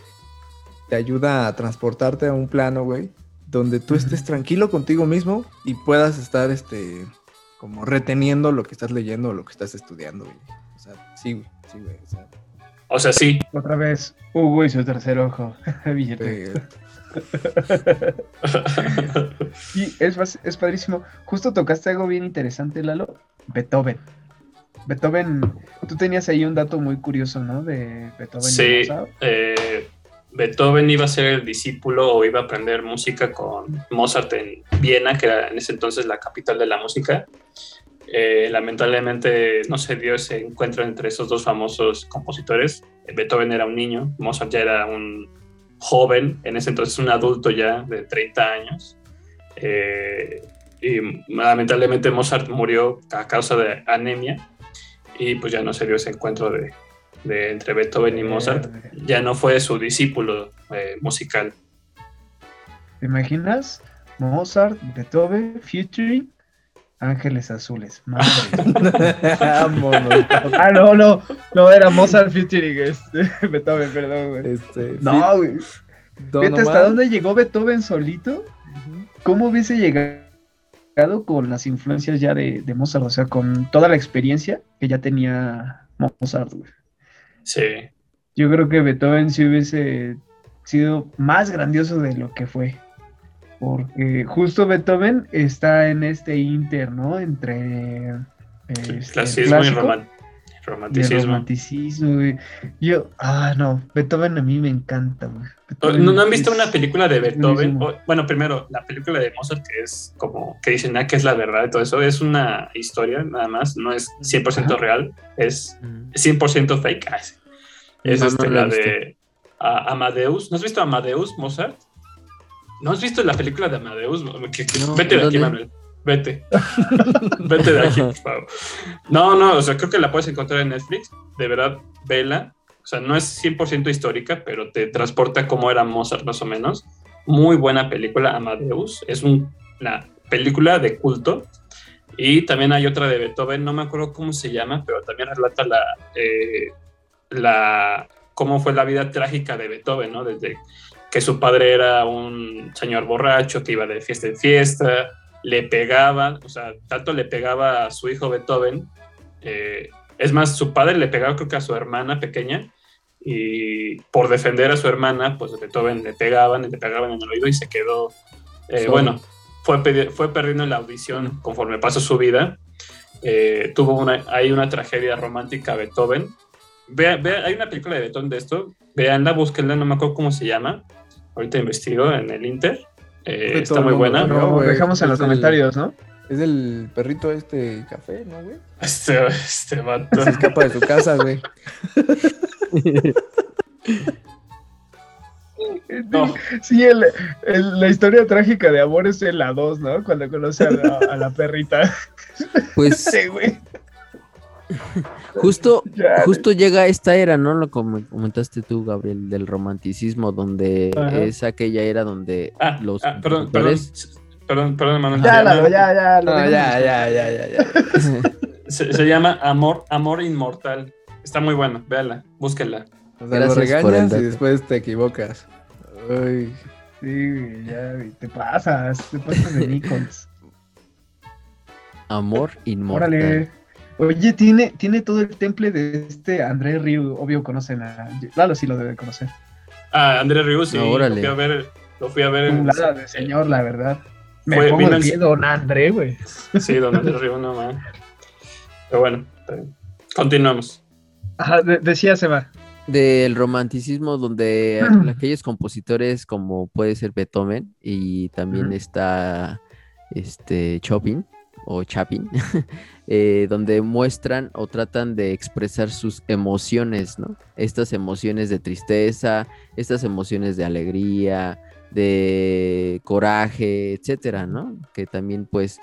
te ayuda a transportarte a un plano, güey, donde tú estés tranquilo contigo mismo y puedas estar, este, como reteniendo lo que estás leyendo o lo que estás estudiando, güey. O sea, sí, güey, sí, güey. O sea, O sea, sí. Otra vez, Hugo y su tercer ojo. Billete. te- Sí, es, es padrísimo. Justo tocaste algo bien interesante, Lalo. Beethoven. Beethoven, tú tenías ahí un dato muy curioso, ¿no? De Beethoven y Sí, Mozart. eh, Beethoven iba a ser el discípulo o iba a aprender música con Mozart en Viena, que era en ese entonces la capital de la música. Eh, lamentablemente no se dio ese encuentro entre esos dos famosos compositores. Beethoven era un niño, Mozart ya era un joven, en ese entonces un adulto ya de 30 años. Eh, y lamentablemente Mozart murió a causa de anemia y pues ya no se dio ese encuentro de, de entre Beethoven y Mozart. Eh, Ya no fue su discípulo eh, musical. ¿Te imaginas? Mozart, Beethoven, featuring Ángeles Azules. Madre. Ah, no, no. No, era Mozart featuring este, Beethoven, perdón, güey. Este, No, güey. Vete hasta dónde llegó Beethoven solito. ¿Cómo hubiese llegado con las influencias ya de, de Mozart? O sea, con toda la experiencia que ya tenía Mozart, güey. Sí. yo creo que Beethoven sí hubiese sido más grandioso de lo que fue. Porque justo Beethoven está en este inter, ¿no? Entre este, clasismo y clásico romanticismo. romanticismo. güey. Yo, ah, no, Beethoven a mí me encanta, ¿No, no han visto es- una película de Beethoven? O- bueno, primero, la película de Mozart, que es como que dicen, ah, que es la verdad y todo eso, es una historia nada más, no es 100% Ajá. real, es Mm. 100% fake. Ah. Es No, no este, la de a- Amadeus. ¿No has visto Amadeus, Mozart? ¿No has visto la película de Amadeus? Que- que- No, vete de aquí. Manuel. Vete. Vete de aquí, por favor. No, no, o sea, creo que la puedes encontrar en Netflix. De verdad, vela. O sea, no es 100% histórica, pero te transporta cómo era Mozart más o menos. Muy buena película, Amadeus. Es un- una película de culto. Y también hay otra de Beethoven, no me acuerdo cómo se llama, pero también relata la, eh, la cómo fue la vida trágica de Beethoven, ¿no? Desde que su padre era un señor borracho que iba de fiesta en fiesta, le pegaba, o sea, tanto le pegaba a su hijo Beethoven, eh, es más, su padre le pegaba creo que a su hermana pequeña, y por defender a su hermana, pues Beethoven le pegaban le pegaban en el oído y se quedó, eh, Sordo. bueno, fue, fue perdiendo la audición conforme pasó su vida. Eh, tuvo una, hay una tragedia romántica Beethoven. Vea, vea, hay una película de Beethoven de esto. Veanla, búsquenla, no me acuerdo cómo se llama. Ahorita investigo en el Inter. Eh, está muy buena. No, No, dejamos en los el- comentarios, ¿no? Es el perrito este café, ¿no, güey? Este, este vato. Se escapa de su casa, güey. No, Sí, el- el- la historia trágica de amor es en la 2, ¿no? Cuando conoce a la, a la perrita. Pues Sí, güey. justo, justo llega esta era, ¿no? Lo comentaste tú, Gabriel, del romanticismo, donde Ajá. es aquella era donde Ah, los ah, perdón, perdón, perdón, perdón, Manuel. Ya, Se Lalo, llama- ya, ya. lo No, ya, ya, ya, ya, ya. Se, se llama Amor, Amor Inmortal. Está muy bueno, véanla, búsquenla. O sea, lo Gracias por el regañas y después te equivocas. Ay, Sí, ya, te pasas, te pasas de Nikons. Amor inmortal. Órale. Oye, tiene, tiene todo el temple de este André Ryu, obvio conocen a... Lalo sí lo debe conocer. Ah, Andrés Ríos, sí, No, lo fui a ver, lo fui a ver en... Chulada de señor, la verdad. Me Fue- pongo en- pie, don André, güey. Sí, don Andrés Ríos, no man. Pero bueno, está bien. continuamos. Ajá, de- decía Seba. Del romanticismo, donde aquellos compositores como puede ser Beethoven y también está este Chopin o Chapin, eh, donde muestran o tratan de expresar sus emociones, ¿no? Estas emociones de tristeza, estas emociones de alegría, de coraje, etcétera, ¿no? Que también, pues,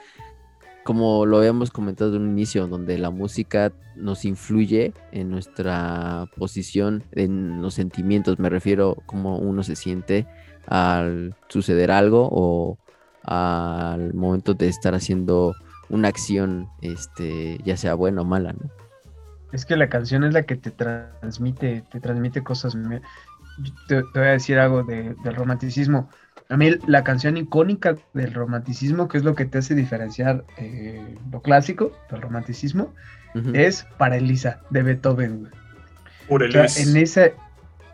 como lo habíamos comentado en un inicio, donde la música nos influye en nuestra posición, en los sentimientos, me refiero cómo uno se siente al suceder algo o al momento de estar haciendo una acción, este, ya sea buena o mala, ¿no? Es que la canción es la que te transmite, te transmite cosas. Te, te voy a decir algo de- del romanticismo. A mí la canción icónica del romanticismo, que es lo que te hace diferenciar eh, lo clásico del romanticismo, es Para Elisa, de Beethoven. güey. O sea, en esa...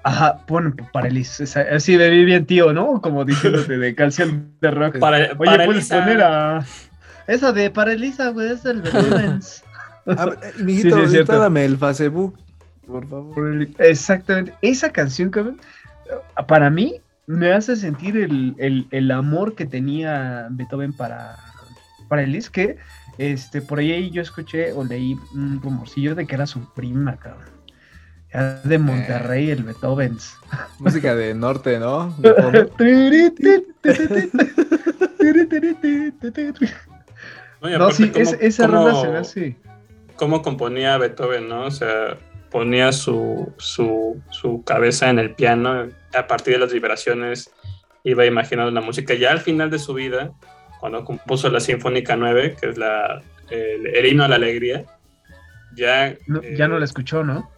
Ajá, pon para Elisa, así de bien tío, ¿no? Como diciéndote de canción de rock. Para, Oye, para puedes Elisa. poner a... Esa de Para Elisa, güey, es del Beethoven. A ver, eh, Sí, sí, dame el Facebook, por favor. El- Exactamente. Esa canción, cabrón, para mí me hace sentir el, el- el amor que tenía Beethoven para, para Elis, que este, por ahí yo escuché o leí un rumorcillo de que era su prima, cabrón. De Monterrey, el Beethoven. Música de norte, ¿no? De. No, No, sí, cómo- es- esa cómo- rola se me hace. cómo componía Beethoven, ¿no? O sea, ponía su, su, su cabeza en el piano, a partir de las vibraciones iba imaginando la música. Ya al final de su vida, cuando compuso la Sinfónica 9, que es la, el, el himno a la alegría, ya... No, eh, ya no la escuchó, ¿no?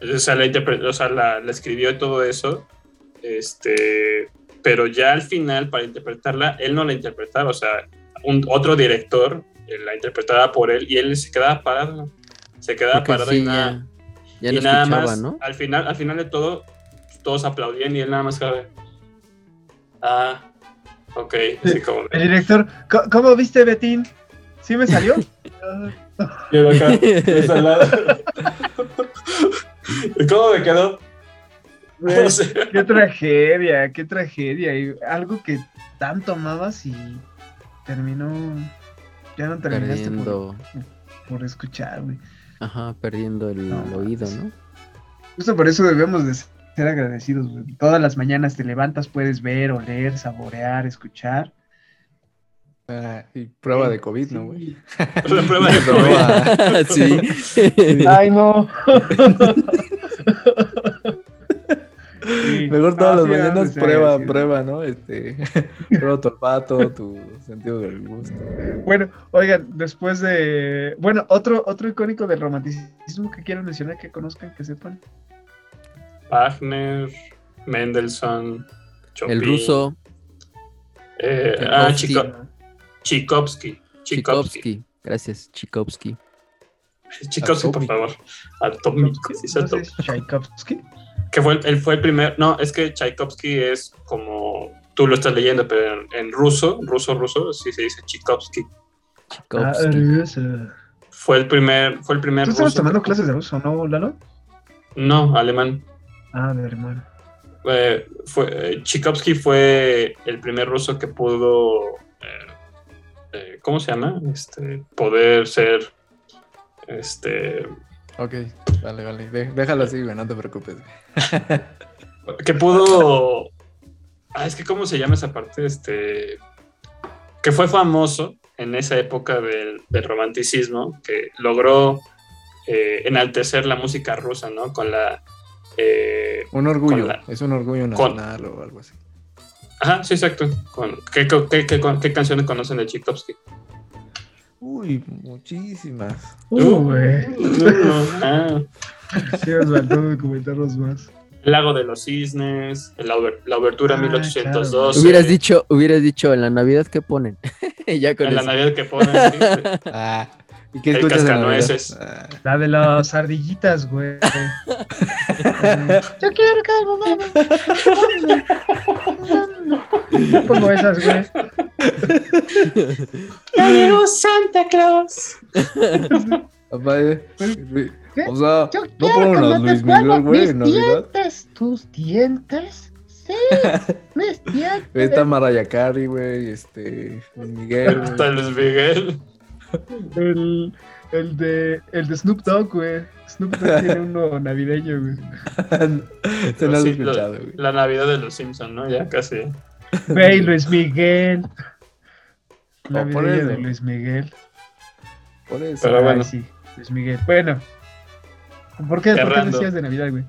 o sea, la, o sea, la, la escribió y todo eso, este, pero ya al final, para interpretarla, él no la interpretaba, o sea, un, otro director eh, la interpretaba por él y él se quedaba parado, se quedaba Porque parado sí, y nada. ya, Ya y nada más, ¿no? al final, al final de todo, todos aplaudían y él nada más cabe. Ah, ok, así como El de, director, "¿Co- ¿cómo viste, Betín? ¿Sí me salió? acá, ensalada. ¿Y ¿Cómo me quedó? Qué tragedia, qué tragedia. Y algo que tanto amabas y terminó. Ya no terminaste por, Perdiendo, por escuchar, güey. ajá, perdiendo el No, oído. ¿no? Justo por eso debemos de ser agradecidos, güey. Todas las mañanas te levantas, puedes ver, oler, saborear, escuchar. Ah, y prueba de COVID, ¿no, güey? la prueba de Prueba. sí. Ay, no. Sí. Mejor todas No, las sí, mañanas ser prueba, prueba, ¿no? Este, prueba tu olfato, tu sentido del gusto. Bueno, oigan, después de. Bueno, otro, otro icónico del romanticismo que quieran mencionar, que conozcan, que sepan. Wagner, Mendelssohn, Chopin. El ruso, eh, ah, Tchaikovsky. Tchaikovsky. Tchaikovsky. Gracias, Tchaikovsky. Tchaikovsky, por favor. Atómico. sí, es No. Tchaikovsky. Que fue, el- él fue el primer. No, es que Tchaikovsky es como. Tú lo estás leyendo, pero en, en ruso, ruso, ruso, sí se dice Tchaikovsky. Ah, Tchaikovsky. ruso. Fue el primer. Fue el primer Tú estabas ruso. tomando clases de ruso, ¿no, Lalo? No, alemán. Ah, de hermano. Eh, fue, eh, Tchaikovsky fue el primer ruso que pudo, eh, eh, ¿cómo se llama? Este, poder ser, este, Ok, vale, vale. Déjalo así, güey, no te preocupes. güey. que pudo, ah, es que ¿cómo se llama esa parte? Este, que fue famoso en esa época del, del romanticismo, que logró eh, enaltecer la música rusa, ¿no? Con la... eh, Un orgullo, Con la- es un orgullo con- nacional o algo así. ajá, sí, exacto. Con, ¿qué, qué, qué- qué canciones conocen de Tchaikovsky? Uy, muchísimas. Uh, güey. Ah, Sí, nos faltó comentarnos más. El lago de los cisnes, la, la obertura Ah, 1812. Hubieras dicho, hubieras dicho en la Navidad que ponen. ya con En la. Navidad que ponen. sí. Ah, ¿y qué El cascanueces. Ah, La de las ardillitas, güey. Yo quiero que mamá. Pongo esas, güey. ¡Ya llegó Santa Claus! papá, eh, ¿Qué? O sea, Yo no quiero ponen que las me Luis Miguel, güey, mis en Navidad. dientes. ¿Tus dientes? Sí, mis dientes. Está Mariah Carey, güey, este, Luis Miguel. Hasta Luis Miguel. El, el, de, el de Snoop Dogg, güey. Snoop Dogg tiene uno navideño, güey. Se lo has escuchado, güey. La Navidad de los Simpsons, ¿no? Ya casi. Güey, Luis Miguel. No, por Navideño eso. de Luis Miguel. Por eso. Pero Ay, bueno. sí, Luis Miguel. Bueno. ¿Por qué, ¿por qué decías de Navidad, güey?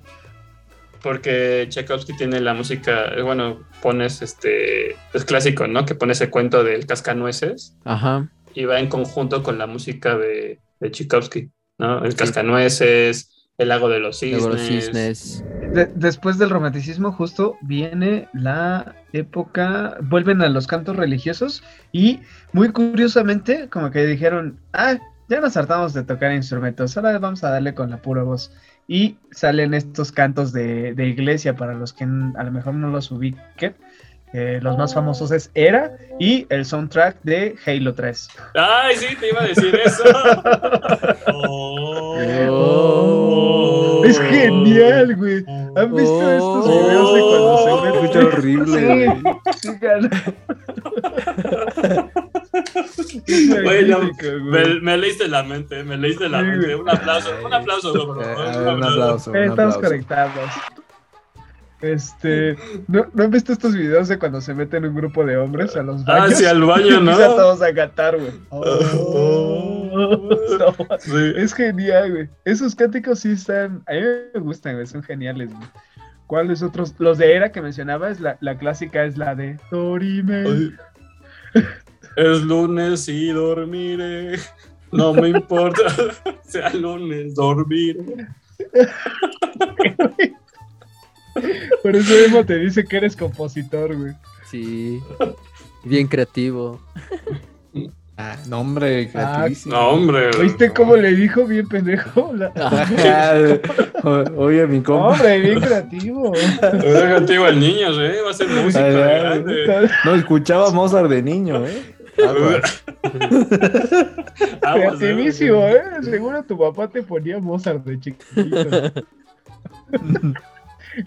Porque Tchaikovsky tiene la música, eh, bueno, pones este, es clásico, ¿no? Que pones el cuento del cascanueces Ajá. Y va en conjunto con la música de, de Tchaikovsky, ¿no? El cascanueces, el lago de los cisnes. Los cisnes. De- después del romanticismo, justo viene la época, vuelven a los cantos religiosos y muy curiosamente, como que dijeron, ah, ya nos hartamos de tocar instrumentos, ahora vamos a darle con la pura voz. Y salen estos cantos de, de iglesia para los que a lo mejor no los ubiquen. Eh, los más famosos es Era y el soundtrack de Halo 3. Ay, sí, te iba a decir eso. Oh. Es genial, güey. ¿Han visto estos videos de cuando se Oh. horrible, síganlo. Es Güey, no, magnífico, güey. me, me leíste la mente, me leíste la Sí, mente. Un aplauso, un aplauso, por favor. un aplauso. un Estamos conectados. Este, ¿no, ¿no han visto estos videos de cuando se meten un grupo de hombres a los Ah, baños? sí, al baño, Y ¿no? empiezan todos a cantar, güey. Oh, no, Sí. es genial, güey. Esos cánticos sí están, a mí me gustan, güey, son geniales, güey. ¿Cuáles otros? Los de Era que mencionaba, es la, la clásica es la de Dorime. Es lunes y dormiré. No me importa. Sea lunes, dormiré. Por eso Emo te dice que eres compositor, güey. Sí. Bien creativo. Ah, no, hombre, creativísimo. No, hombre. ¿Viste cómo le dijo bien pendejo? La- Ah, Oye, mi compa. Hombre, bien creativo. Era contigo al niño, ¿eh? Va a ser grande. No escuchaba Mozart de niño, ¿eh? Creativísimo, ¿eh? Seguro tu papá te ponía Mozart de chiquito.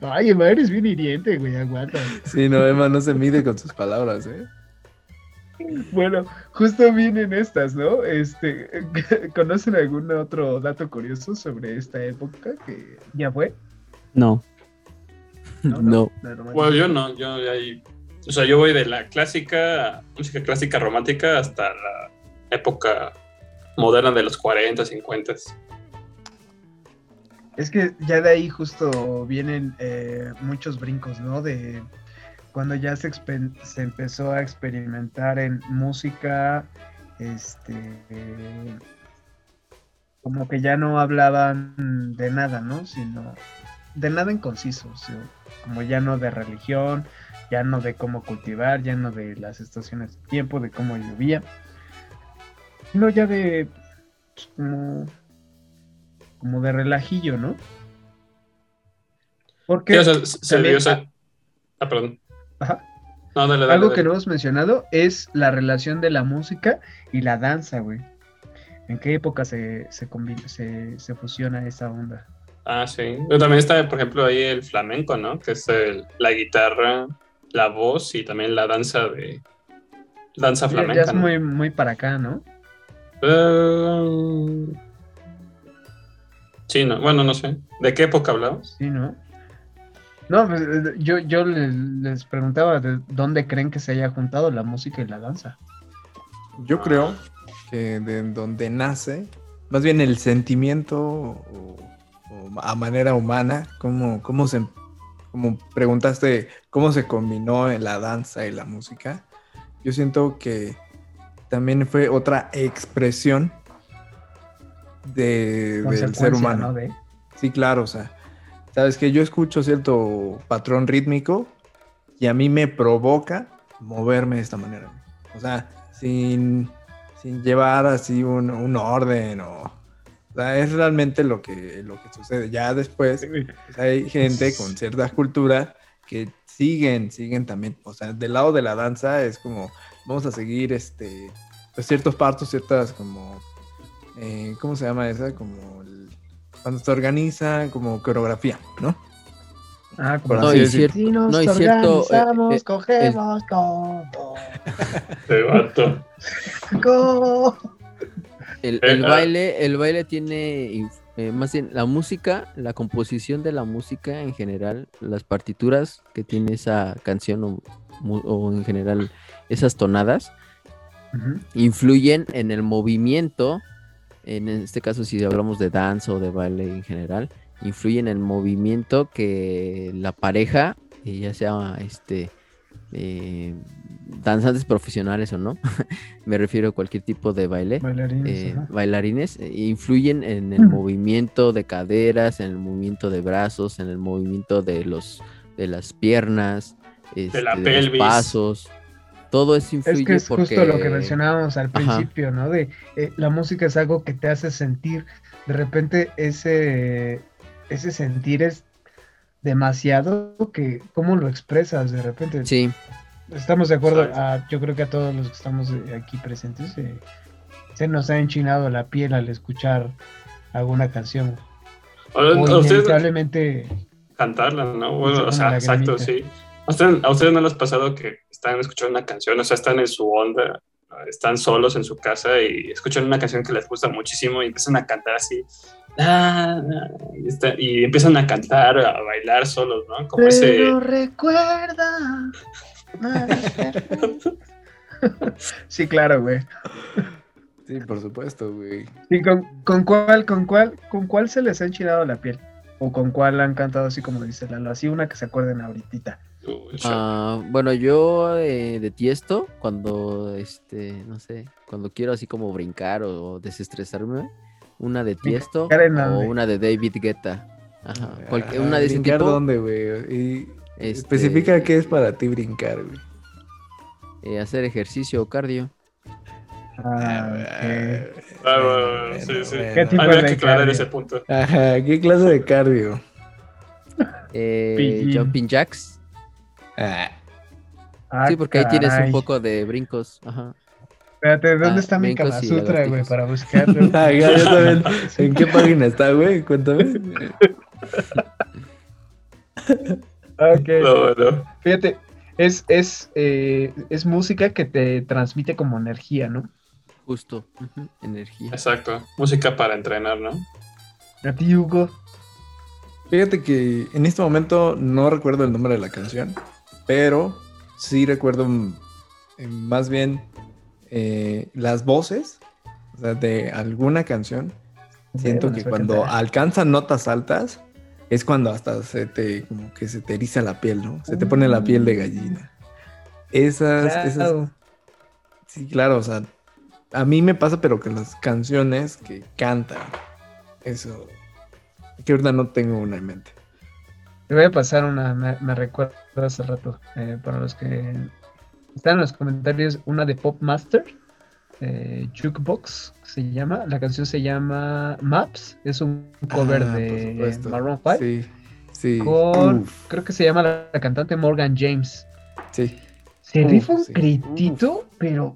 Ay, Emma, eres bien hiriente, güey, aguanta. Sí, no, Emma no se mide con sus palabras, ¿eh? Bueno, justo vienen estas, ¿no? Este, ¿conocen algún otro dato curioso sobre esta época que ya fue? No, no. normal. Bueno, yo no, yo ahí. O sea, yo voy de la clásica, música clásica romántica hasta la época moderna de los 40, 50. Es que ya de ahí justo vienen eh, muchos brincos, ¿no? De cuando ya se, se empezó a experimentar en música, este, como que ya no hablaban de nada, ¿no? Sino de nada en conciso, sea, como ya no de religión, ya no de cómo cultivar, ya no de las estaciones de tiempo, de cómo llovía, sino ya de pues, como como de relajillo, ¿no? Porque Sí, o sea, se- se Ah, perdón. ajá, No, dale, dale. algo dale. que no hemos mencionado es la relación de la música y la danza, güey. ¿En qué época se, se, combina- se, se fusiona esa onda? Ah, sí. Pero también está, por ejemplo, ahí el flamenco, ¿no? Que es el- la guitarra, la voz y también la danza de. Danza flamenca. ya es ¿no? muy, muy para acá, ¿no? Eh, Sí, no. Bueno, no sé. ¿De qué época hablamos? Sí, ¿no? No, pues, yo, yo les, les preguntaba de dónde creen que se haya juntado la música y la danza. Yo creo que de donde nace, más bien el sentimiento o, o a manera humana, cómo, cómo se, como preguntaste, cómo se combinó la danza y la música, yo siento que también fue otra expresión de, del ser humano. ¿no? De, Sí, claro, o sea, sabes que yo escucho cierto patrón rítmico y a mí me provoca moverme de esta manera. O sea, sin, sin llevar así un, un orden o... O sea, es realmente lo que, lo que sucede. Ya después pues, hay gente con cierta cultura que siguen, siguen también. O sea, del lado de la danza es como, vamos a seguir este, pues, ciertos partos, ciertas como, eh, ¿cómo se llama esa? Como el- cuando se organiza como coreografía, ¿no? Ah, Por No, decirlo. cierto, Si nos no, y cierto, eh, organizamos, eh, cogemos todo. Vato. Go. El, el ah. baile, el baile tiene eh, más bien la música, la composición de la música en general, las partituras que tiene esa canción o, en general esas tonadas influyen en el movimiento. En este caso, si hablamos de danza o de baile en general, influyen en el movimiento que la pareja, eh, ya sea este eh, danzantes profesionales o no, me refiero a cualquier tipo de baile, Bailarines, eh, bailarines eh, influyen en el movimiento de caderas, en el movimiento de brazos, en el movimiento de los de las piernas, este, la los pelvis. pasos. Todo eso influye Es que es porque justo lo que mencionábamos al Ajá. principio, ¿no? De eh, la música es algo que te hace sentir, de repente ese, ese sentir es demasiado que, ¿cómo lo expresas de repente? sí, Estamos de acuerdo, a- yo creo que a todos los que estamos eh, aquí presentes eh, se nos ha enchinado la piel al escuchar alguna canción. O- O a ustedes inevitablemente, cantarla, ¿no? Bueno, o sea, exacto, sí. ¿A ustedes, a ustedes no les ha pasado que están escuchando una canción, o sea, están en su onda, están solos en su casa y escuchan una canción que les gusta muchísimo y empiezan a cantar así, y, está- y empiezan a cantar, a bailar solos, ¿no? Como ese... pero recuerda. nada es perfecto. sí, claro, güey. Sí, por supuesto, güey. ¿Y con, con cuál, con cuál, con cuál se les ha enchilado la piel? ¿O con cuál han cantado así como dice Lalo? Así una que se acuerden ahorita. Ah, bueno, yo eh, de Tiesto, cuando, este, no sé, cuando quiero así como brincar o, desestresarme, una de Tiesto ¿Brincar en o una de David Guetta. Ajá, cualquier- Ah, una de ese ¿Brincar tipo. dónde, güey? Y este, especifica qué es para ti brincar, güey. eh, hacer ejercicio o cardio. Ah, ok. Ah, bueno, sí, sí. ¿Qué tipo Había de que aclarar cardio? ese punto. Ajá, ¿qué clase de cardio? Eh, jumping jacks. Ah, Ah, sí, porque ahí tienes un poco de brincos. Ajá. Espérate, ¿dónde Ah, está mi brincos Kama y Sutra, güey? Para buscarlo. Ah, ya, yo también. ¿En qué página está, güey? Cuéntame. Ok. No, no. Fíjate, es, es, eh, es música que te transmite como energía, ¿no? Justo. Energía. Exacto. Música para entrenar, ¿no? A ti, Hugo. Fíjate que en este momento no recuerdo el nombre de la canción, pero sí recuerdo eh, más bien eh, las voces o sea, de alguna canción. Siento que cuando cantar. alcanzan notas altas es cuando hasta se te como que se te eriza la piel, ¿no? Se te pone la piel de gallina. Esas, sí, claro, o sea, a mí me pasa, pero que las canciones que cantan, eso, que ahorita no tengo una en mente. Te voy a pasar una, me, me hace rato, eh, para los que están en los comentarios, una de Pop Master, eh, Jukebox, se llama, la canción se llama Maps, es un cover Ah, de. Maroon 5, Sí, sí. con, Uf, creo que se llama la, la cantante Morgan James. sí. Se Uf, rifa un sí. gritito, pero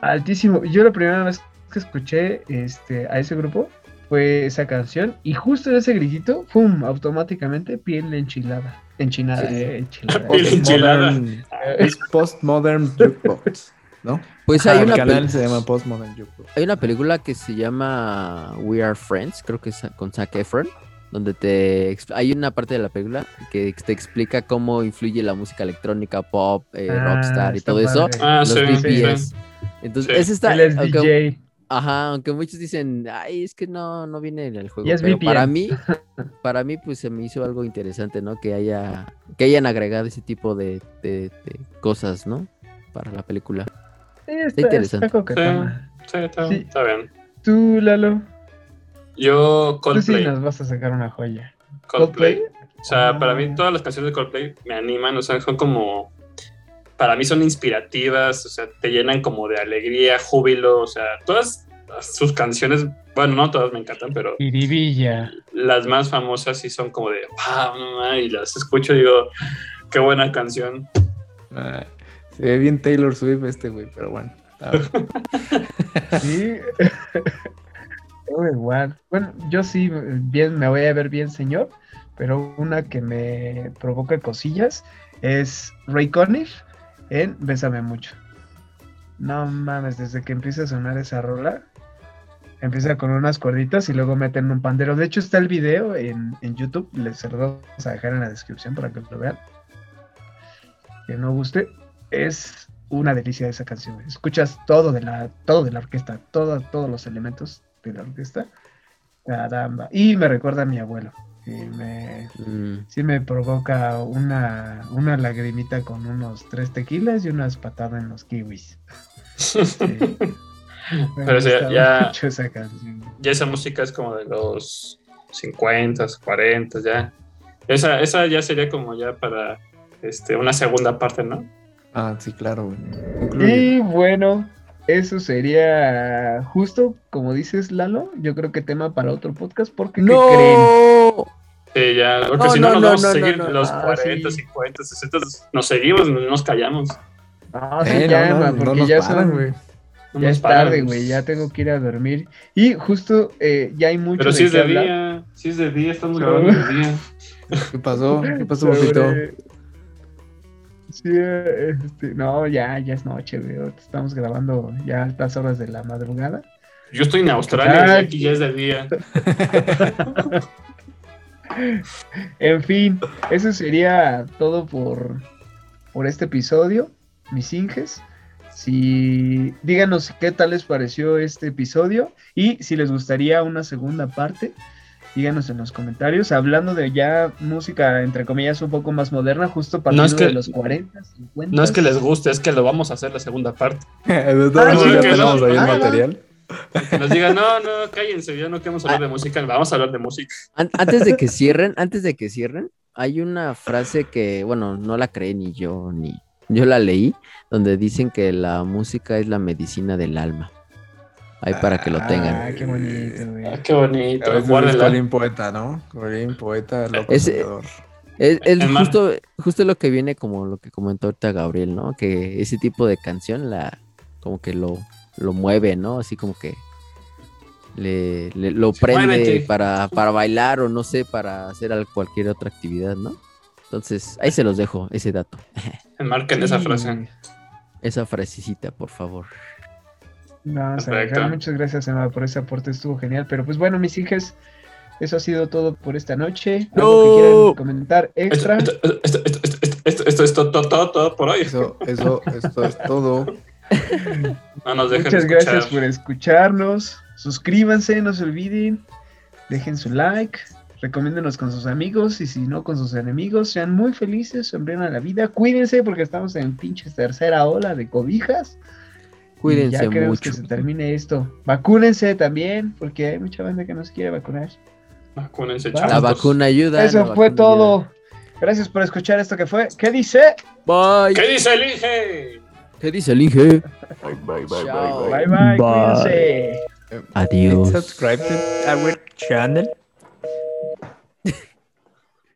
altísimo. Yo la primera vez que escuché este, a ese grupo fue esa canción y justo en ese gritito, ¡pum! automáticamente piel enchilada. Enchinada, Sí. eh, enchilada. Enchilada. Postmodern- Es Postmodern Jukebox, ¿no? Pues Ah, hay el una, canal pel- se llama Postmodern Jukebox. hay una película que se llama We Are Friends, creo que es con Zac Efron, donde te hay una parte de la película que te explica cómo influye la música electrónica, pop, eh, Ah, rockstar y todo eso. Ah, Los sí, sí, BPS. sí. Entonces, Sí. ese está. Él es aunque- DJ. Ajá, aunque muchos dicen, ay, es que no, no viene en el juego. Y es pero VPN. para mí, para mí, pues se me hizo algo interesante, ¿no? Que haya, que hayan agregado ese tipo de, de- de cosas, ¿no? Para la película. Sí, está, interesante. está coquetona. Sí, está, Sí. está bien. Tú, Lalo, Yo, tú sí Coldplay. nos vas a sacar una joya. Coldplay. O sea, Ah. para mí todas las canciones de Coldplay me animan, o sea, son como, para mí son inspirativas, o sea, te llenan como de alegría, júbilo, o sea, todas sus canciones, bueno, no todas me encantan, pero Iribilla. las más famosas sí son como de, wow, no mames", y las escucho y digo, qué buena canción. Ah, se ve bien Taylor Swift este güey, pero bueno. Sí. Igual. Bueno, yo sí, bien, me voy a ver bien, señor. Pero una que me provoca cosillas es Ray Conniff en Bésame Mucho. No mames, desde que empieza a sonar esa rola, empieza con unas cuerditas y luego meten un pandero. De hecho, está el video en, en YouTube, les vamos a dejar en la descripción para que lo vean. Que no guste, es una delicia esa canción. Escuchas todo de la, todo de la orquesta, todo- todos los elementos de la orquesta. Caramba. Y me recuerda a mi abuelo. Y me, Mm, sí me provoca una, una lagrimita con unos tres tequilas y unas patadas en los kiwis. Sí. Me Pero sí, ya- mucho esa canción. ya esa música es como de los 50, 40, ya. Esa, esa ya sería como ya para este, una segunda parte, ¿no? Ah, sí, claro, güey. Y bueno, eso sería justo, como dices Lalo, yo creo que tema para otro podcast porque ¿qué creen? ¡No! Sí, ya, porque No, si no, no, nos no, vamos a no, seguir no, no. los Ah, 40, sí. 50, 60, nos seguimos, no nos callamos. No, se Eh, no, llama, no, no porque ya paran, son, güey. No ya es tarde, güey, ya tengo que ir a dormir. Y justo eh, ya hay mucho Pero de si es de hablar día, si es de día, estamos grabando de día. ¿Qué pasó? ¿Qué pasó, sobre- Bofito? Sí, este, no, ya, ya es noche, güey. Estamos grabando ya a altas horas de la madrugada. Yo estoy en Australia y aquí ya es de día. En fin, eso sería todo por, por este episodio, mis inges. Si díganos qué tal les pareció este episodio y si les gustaría una segunda parte, díganos en los comentarios. Hablando de ya música entre comillas un poco más moderna, justo partiendo es que- de los 40, 50. No es que les guste, es que lo vamos a hacer la segunda parte. De todos Ah, sí, ya tenemos no. ahí el Ah, no. material. Que nos digan, no, no, cállense, ya no queremos hablar de música, vamos a hablar de música. An- antes de que cierren, antes de que cierren, hay una frase que, bueno, no la cree ni yo, ni yo la leí, donde dicen que la música es la medicina del alma. Ahí para que lo Ah, tengan. qué bonito, güey. Ah, qué bonito. Colin Poeta, ¿no? Colin Poeta, loco. Es, es justo, justo lo que viene como lo que comentó ahorita Gabriel, ¿no? Que ese tipo de canción la como que lo, lo mueve, ¿no? Así como que le, le- lo prende para, para bailar o no sé, para hacer al- cualquier otra actividad, ¿no? Entonces, ahí se los dejo, ese dato. Enmarquen esa frase. Esa frasecita, por favor. Vamos a Perfecto. dejar. Muchas gracias, Emma, por ese aporte. Estuvo genial. Pero pues bueno, mis hijas, eso ha sido todo por esta noche. ¿Algo que No. quieran comentar extra? esto, esto, esto, es todo, todo, todo, todo por hoy. Eso, eso, esto es todo. No nos dejen Muchas escuchar. gracias por escucharnos. Suscríbanse, no se olviden. Dejen su like. Recomiéndenos con sus amigos y si no con sus enemigos. Sean muy felices, sonríen a la vida. Cuídense porque estamos en pinches tercera ola de cobijas. Cuídense ya queremos mucho. que se termine esto. Vacúnense también porque hay mucha banda que no se quiere vacunar. Vacúnense, La La vacuna ayuda. Eso fue vacuna todo. Gracias por escuchar esto que fue. ¿Qué dice? Bye. ¿Qué dice el Inge? ¿Qué dice el Inge? Bye, bye, bye, Chao. Bye bye, Bye. cuídense. Adiós. Subscribe to our channel.